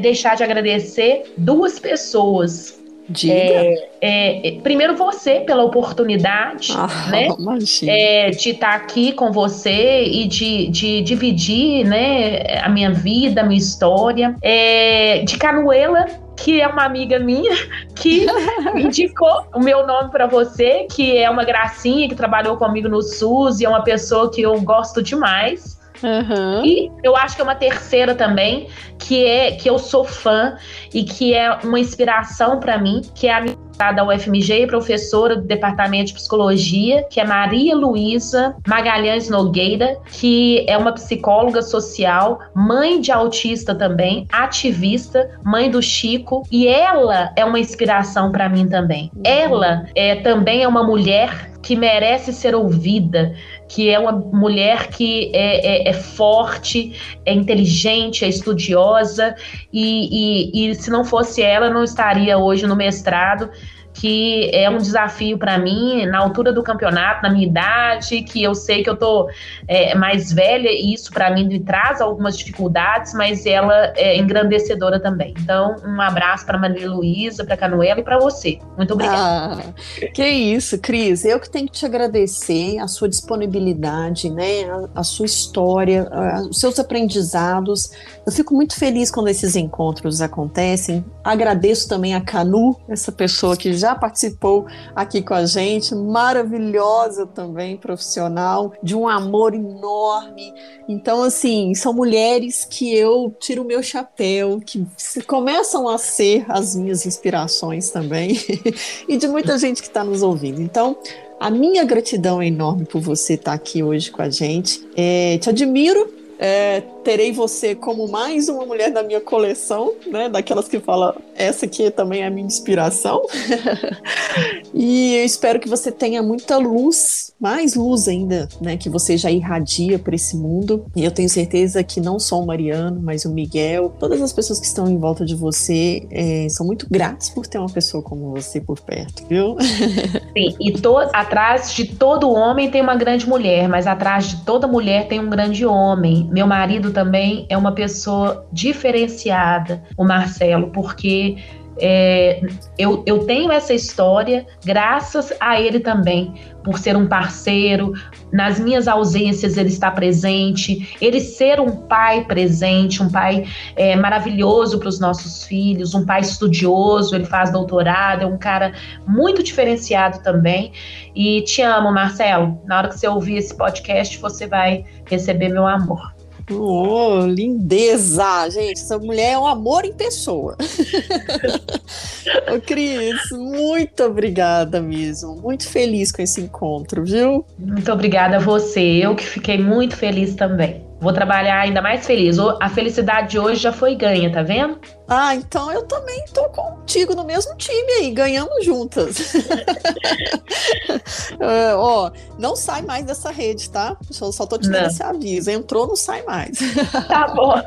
deixar de agradecer duas pessoas Diga. É, é, primeiro você pela oportunidade, ah, né, é, de estar aqui com você e de, de dividir, né, a minha vida, a minha história, é, de Canuela que é uma amiga minha que indicou o meu nome para você, que é uma gracinha que trabalhou comigo no SUS e é uma pessoa que eu gosto demais Uhum. E eu acho que é uma terceira também, que é que eu sou fã e que é uma inspiração para mim, que é a minha da UFMG, professora do Departamento de Psicologia, que é Maria Luísa Magalhães Nogueira, que é uma psicóloga social, mãe de autista também, ativista, mãe do Chico, e ela é uma inspiração para mim também. Ela é também é uma mulher que merece ser ouvida, que é uma mulher que é, é, é forte, é inteligente, é estudiosa, e, e, e se não fosse ela, não estaria hoje no mestrado que é um desafio para mim, na altura do campeonato, na minha idade, que eu sei que eu tô é, mais velha e isso para mim me traz algumas dificuldades, mas ela é engrandecedora também. Então, um abraço para Maria Luísa, para Canuela e para você. Muito obrigada. Ah, que isso, Cris. Eu que tenho que te agradecer a sua disponibilidade, né, a, a sua história, a, os seus aprendizados. Eu fico muito feliz quando esses encontros acontecem. Agradeço também a Canu, essa pessoa que já participou aqui com a gente, maravilhosa também, profissional, de um amor enorme. Então, assim, são mulheres que eu tiro o meu chapéu, que começam a ser as minhas inspirações também, e de muita gente que está nos ouvindo. Então, a minha gratidão é enorme por você estar aqui hoje com a gente. É, te admiro é, terei você como mais uma mulher da minha coleção, né? Daquelas que fala essa aqui também é minha inspiração. e eu espero que você tenha muita luz, mais luz ainda, né? Que você já irradia para esse mundo. E eu tenho certeza que não só o Mariano, mas o Miguel, todas as pessoas que estão em volta de você é, são muito gratas por ter uma pessoa como você por perto, viu? Sim, e atrás de todo homem tem uma grande mulher, mas atrás de toda mulher tem um grande homem. Meu marido também é uma pessoa diferenciada, o Marcelo, porque é, eu, eu tenho essa história graças a ele também, por ser um parceiro, nas minhas ausências ele está presente, ele ser um pai presente, um pai é, maravilhoso para os nossos filhos, um pai estudioso, ele faz doutorado, é um cara muito diferenciado também. E te amo, Marcelo. Na hora que você ouvir esse podcast, você vai receber meu amor. Oh, lindeza! Gente, essa mulher é um amor em pessoa. Ô, Cris, muito obrigada mesmo. Muito feliz com esse encontro, viu? Muito obrigada a você. Eu que fiquei muito feliz também. Vou trabalhar ainda mais feliz. A felicidade de hoje já foi ganha, tá vendo? Ah, então eu também tô contigo no mesmo time aí, ganhamos juntas. uh, ó, não sai mais dessa rede, tá? Só, só tô te dando não. esse aviso. Entrou, não sai mais. Tá bom.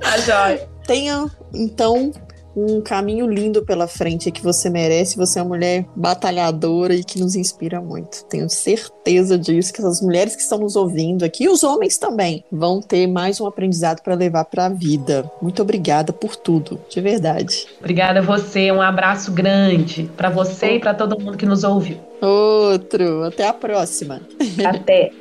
tá jóia. Tenha, então, um caminho lindo pela frente que você merece. Você é uma mulher batalhadora e que nos inspira muito. Tenho certeza disso, que as mulheres que estão nos ouvindo aqui, e os homens também, vão ter mais um aprendizado para levar para a vida. Muito obrigada por tudo, de verdade. Obrigada a você, um abraço grande para você e para todo mundo que nos ouviu. Outro, até a próxima. Até.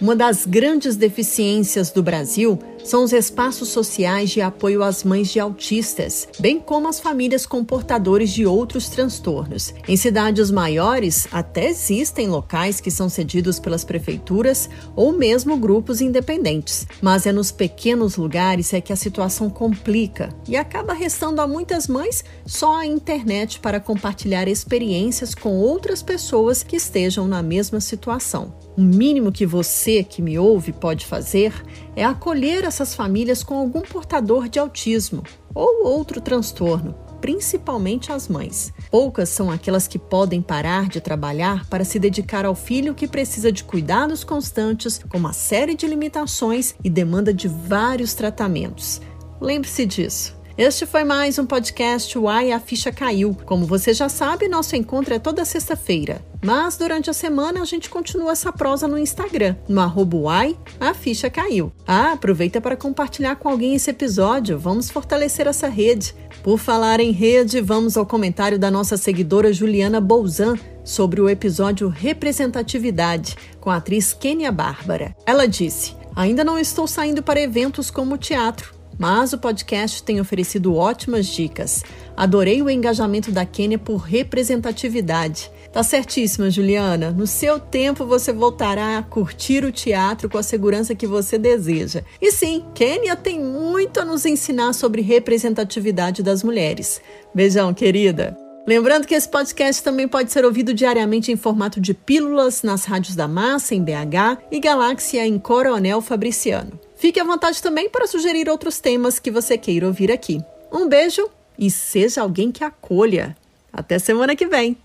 Uma das grandes deficiências do Brasil são os espaços sociais de apoio às mães de autistas, bem como às famílias com portadores de outros transtornos. Em cidades maiores, até existem locais que são cedidos pelas prefeituras ou mesmo grupos independentes. Mas é nos pequenos lugares é que a situação complica e acaba restando a muitas mães só a internet para compartilhar experiências com outras pessoas que estejam na mesma situação. O mínimo que você que me ouve pode fazer é acolher essas famílias com algum portador de autismo ou outro transtorno, principalmente as mães. Poucas são aquelas que podem parar de trabalhar para se dedicar ao filho que precisa de cuidados constantes, com uma série de limitações e demanda de vários tratamentos. Lembre-se disso. Este foi mais um podcast Uai, a ficha caiu. Como você já sabe, nosso encontro é toda sexta-feira. Mas durante a semana a gente continua essa prosa no Instagram, no arroba Uai, a ficha caiu. Ah, aproveita para compartilhar com alguém esse episódio. Vamos fortalecer essa rede. Por falar em rede, vamos ao comentário da nossa seguidora Juliana Bolzan sobre o episódio Representatividade com a atriz Kênia Bárbara. Ela disse: Ainda não estou saindo para eventos como teatro mas o podcast tem oferecido ótimas dicas. Adorei o engajamento da Quênia por representatividade. Tá certíssima, Juliana. No seu tempo você voltará a curtir o teatro com a segurança que você deseja. E sim, Kênia tem muito a nos ensinar sobre representatividade das mulheres. Beijão, querida. Lembrando que esse podcast também pode ser ouvido diariamente em formato de pílulas nas rádios da Massa, em BH, e Galáxia, em Coronel Fabriciano. Fique à vontade também para sugerir outros temas que você queira ouvir aqui. Um beijo e seja alguém que acolha. Até semana que vem!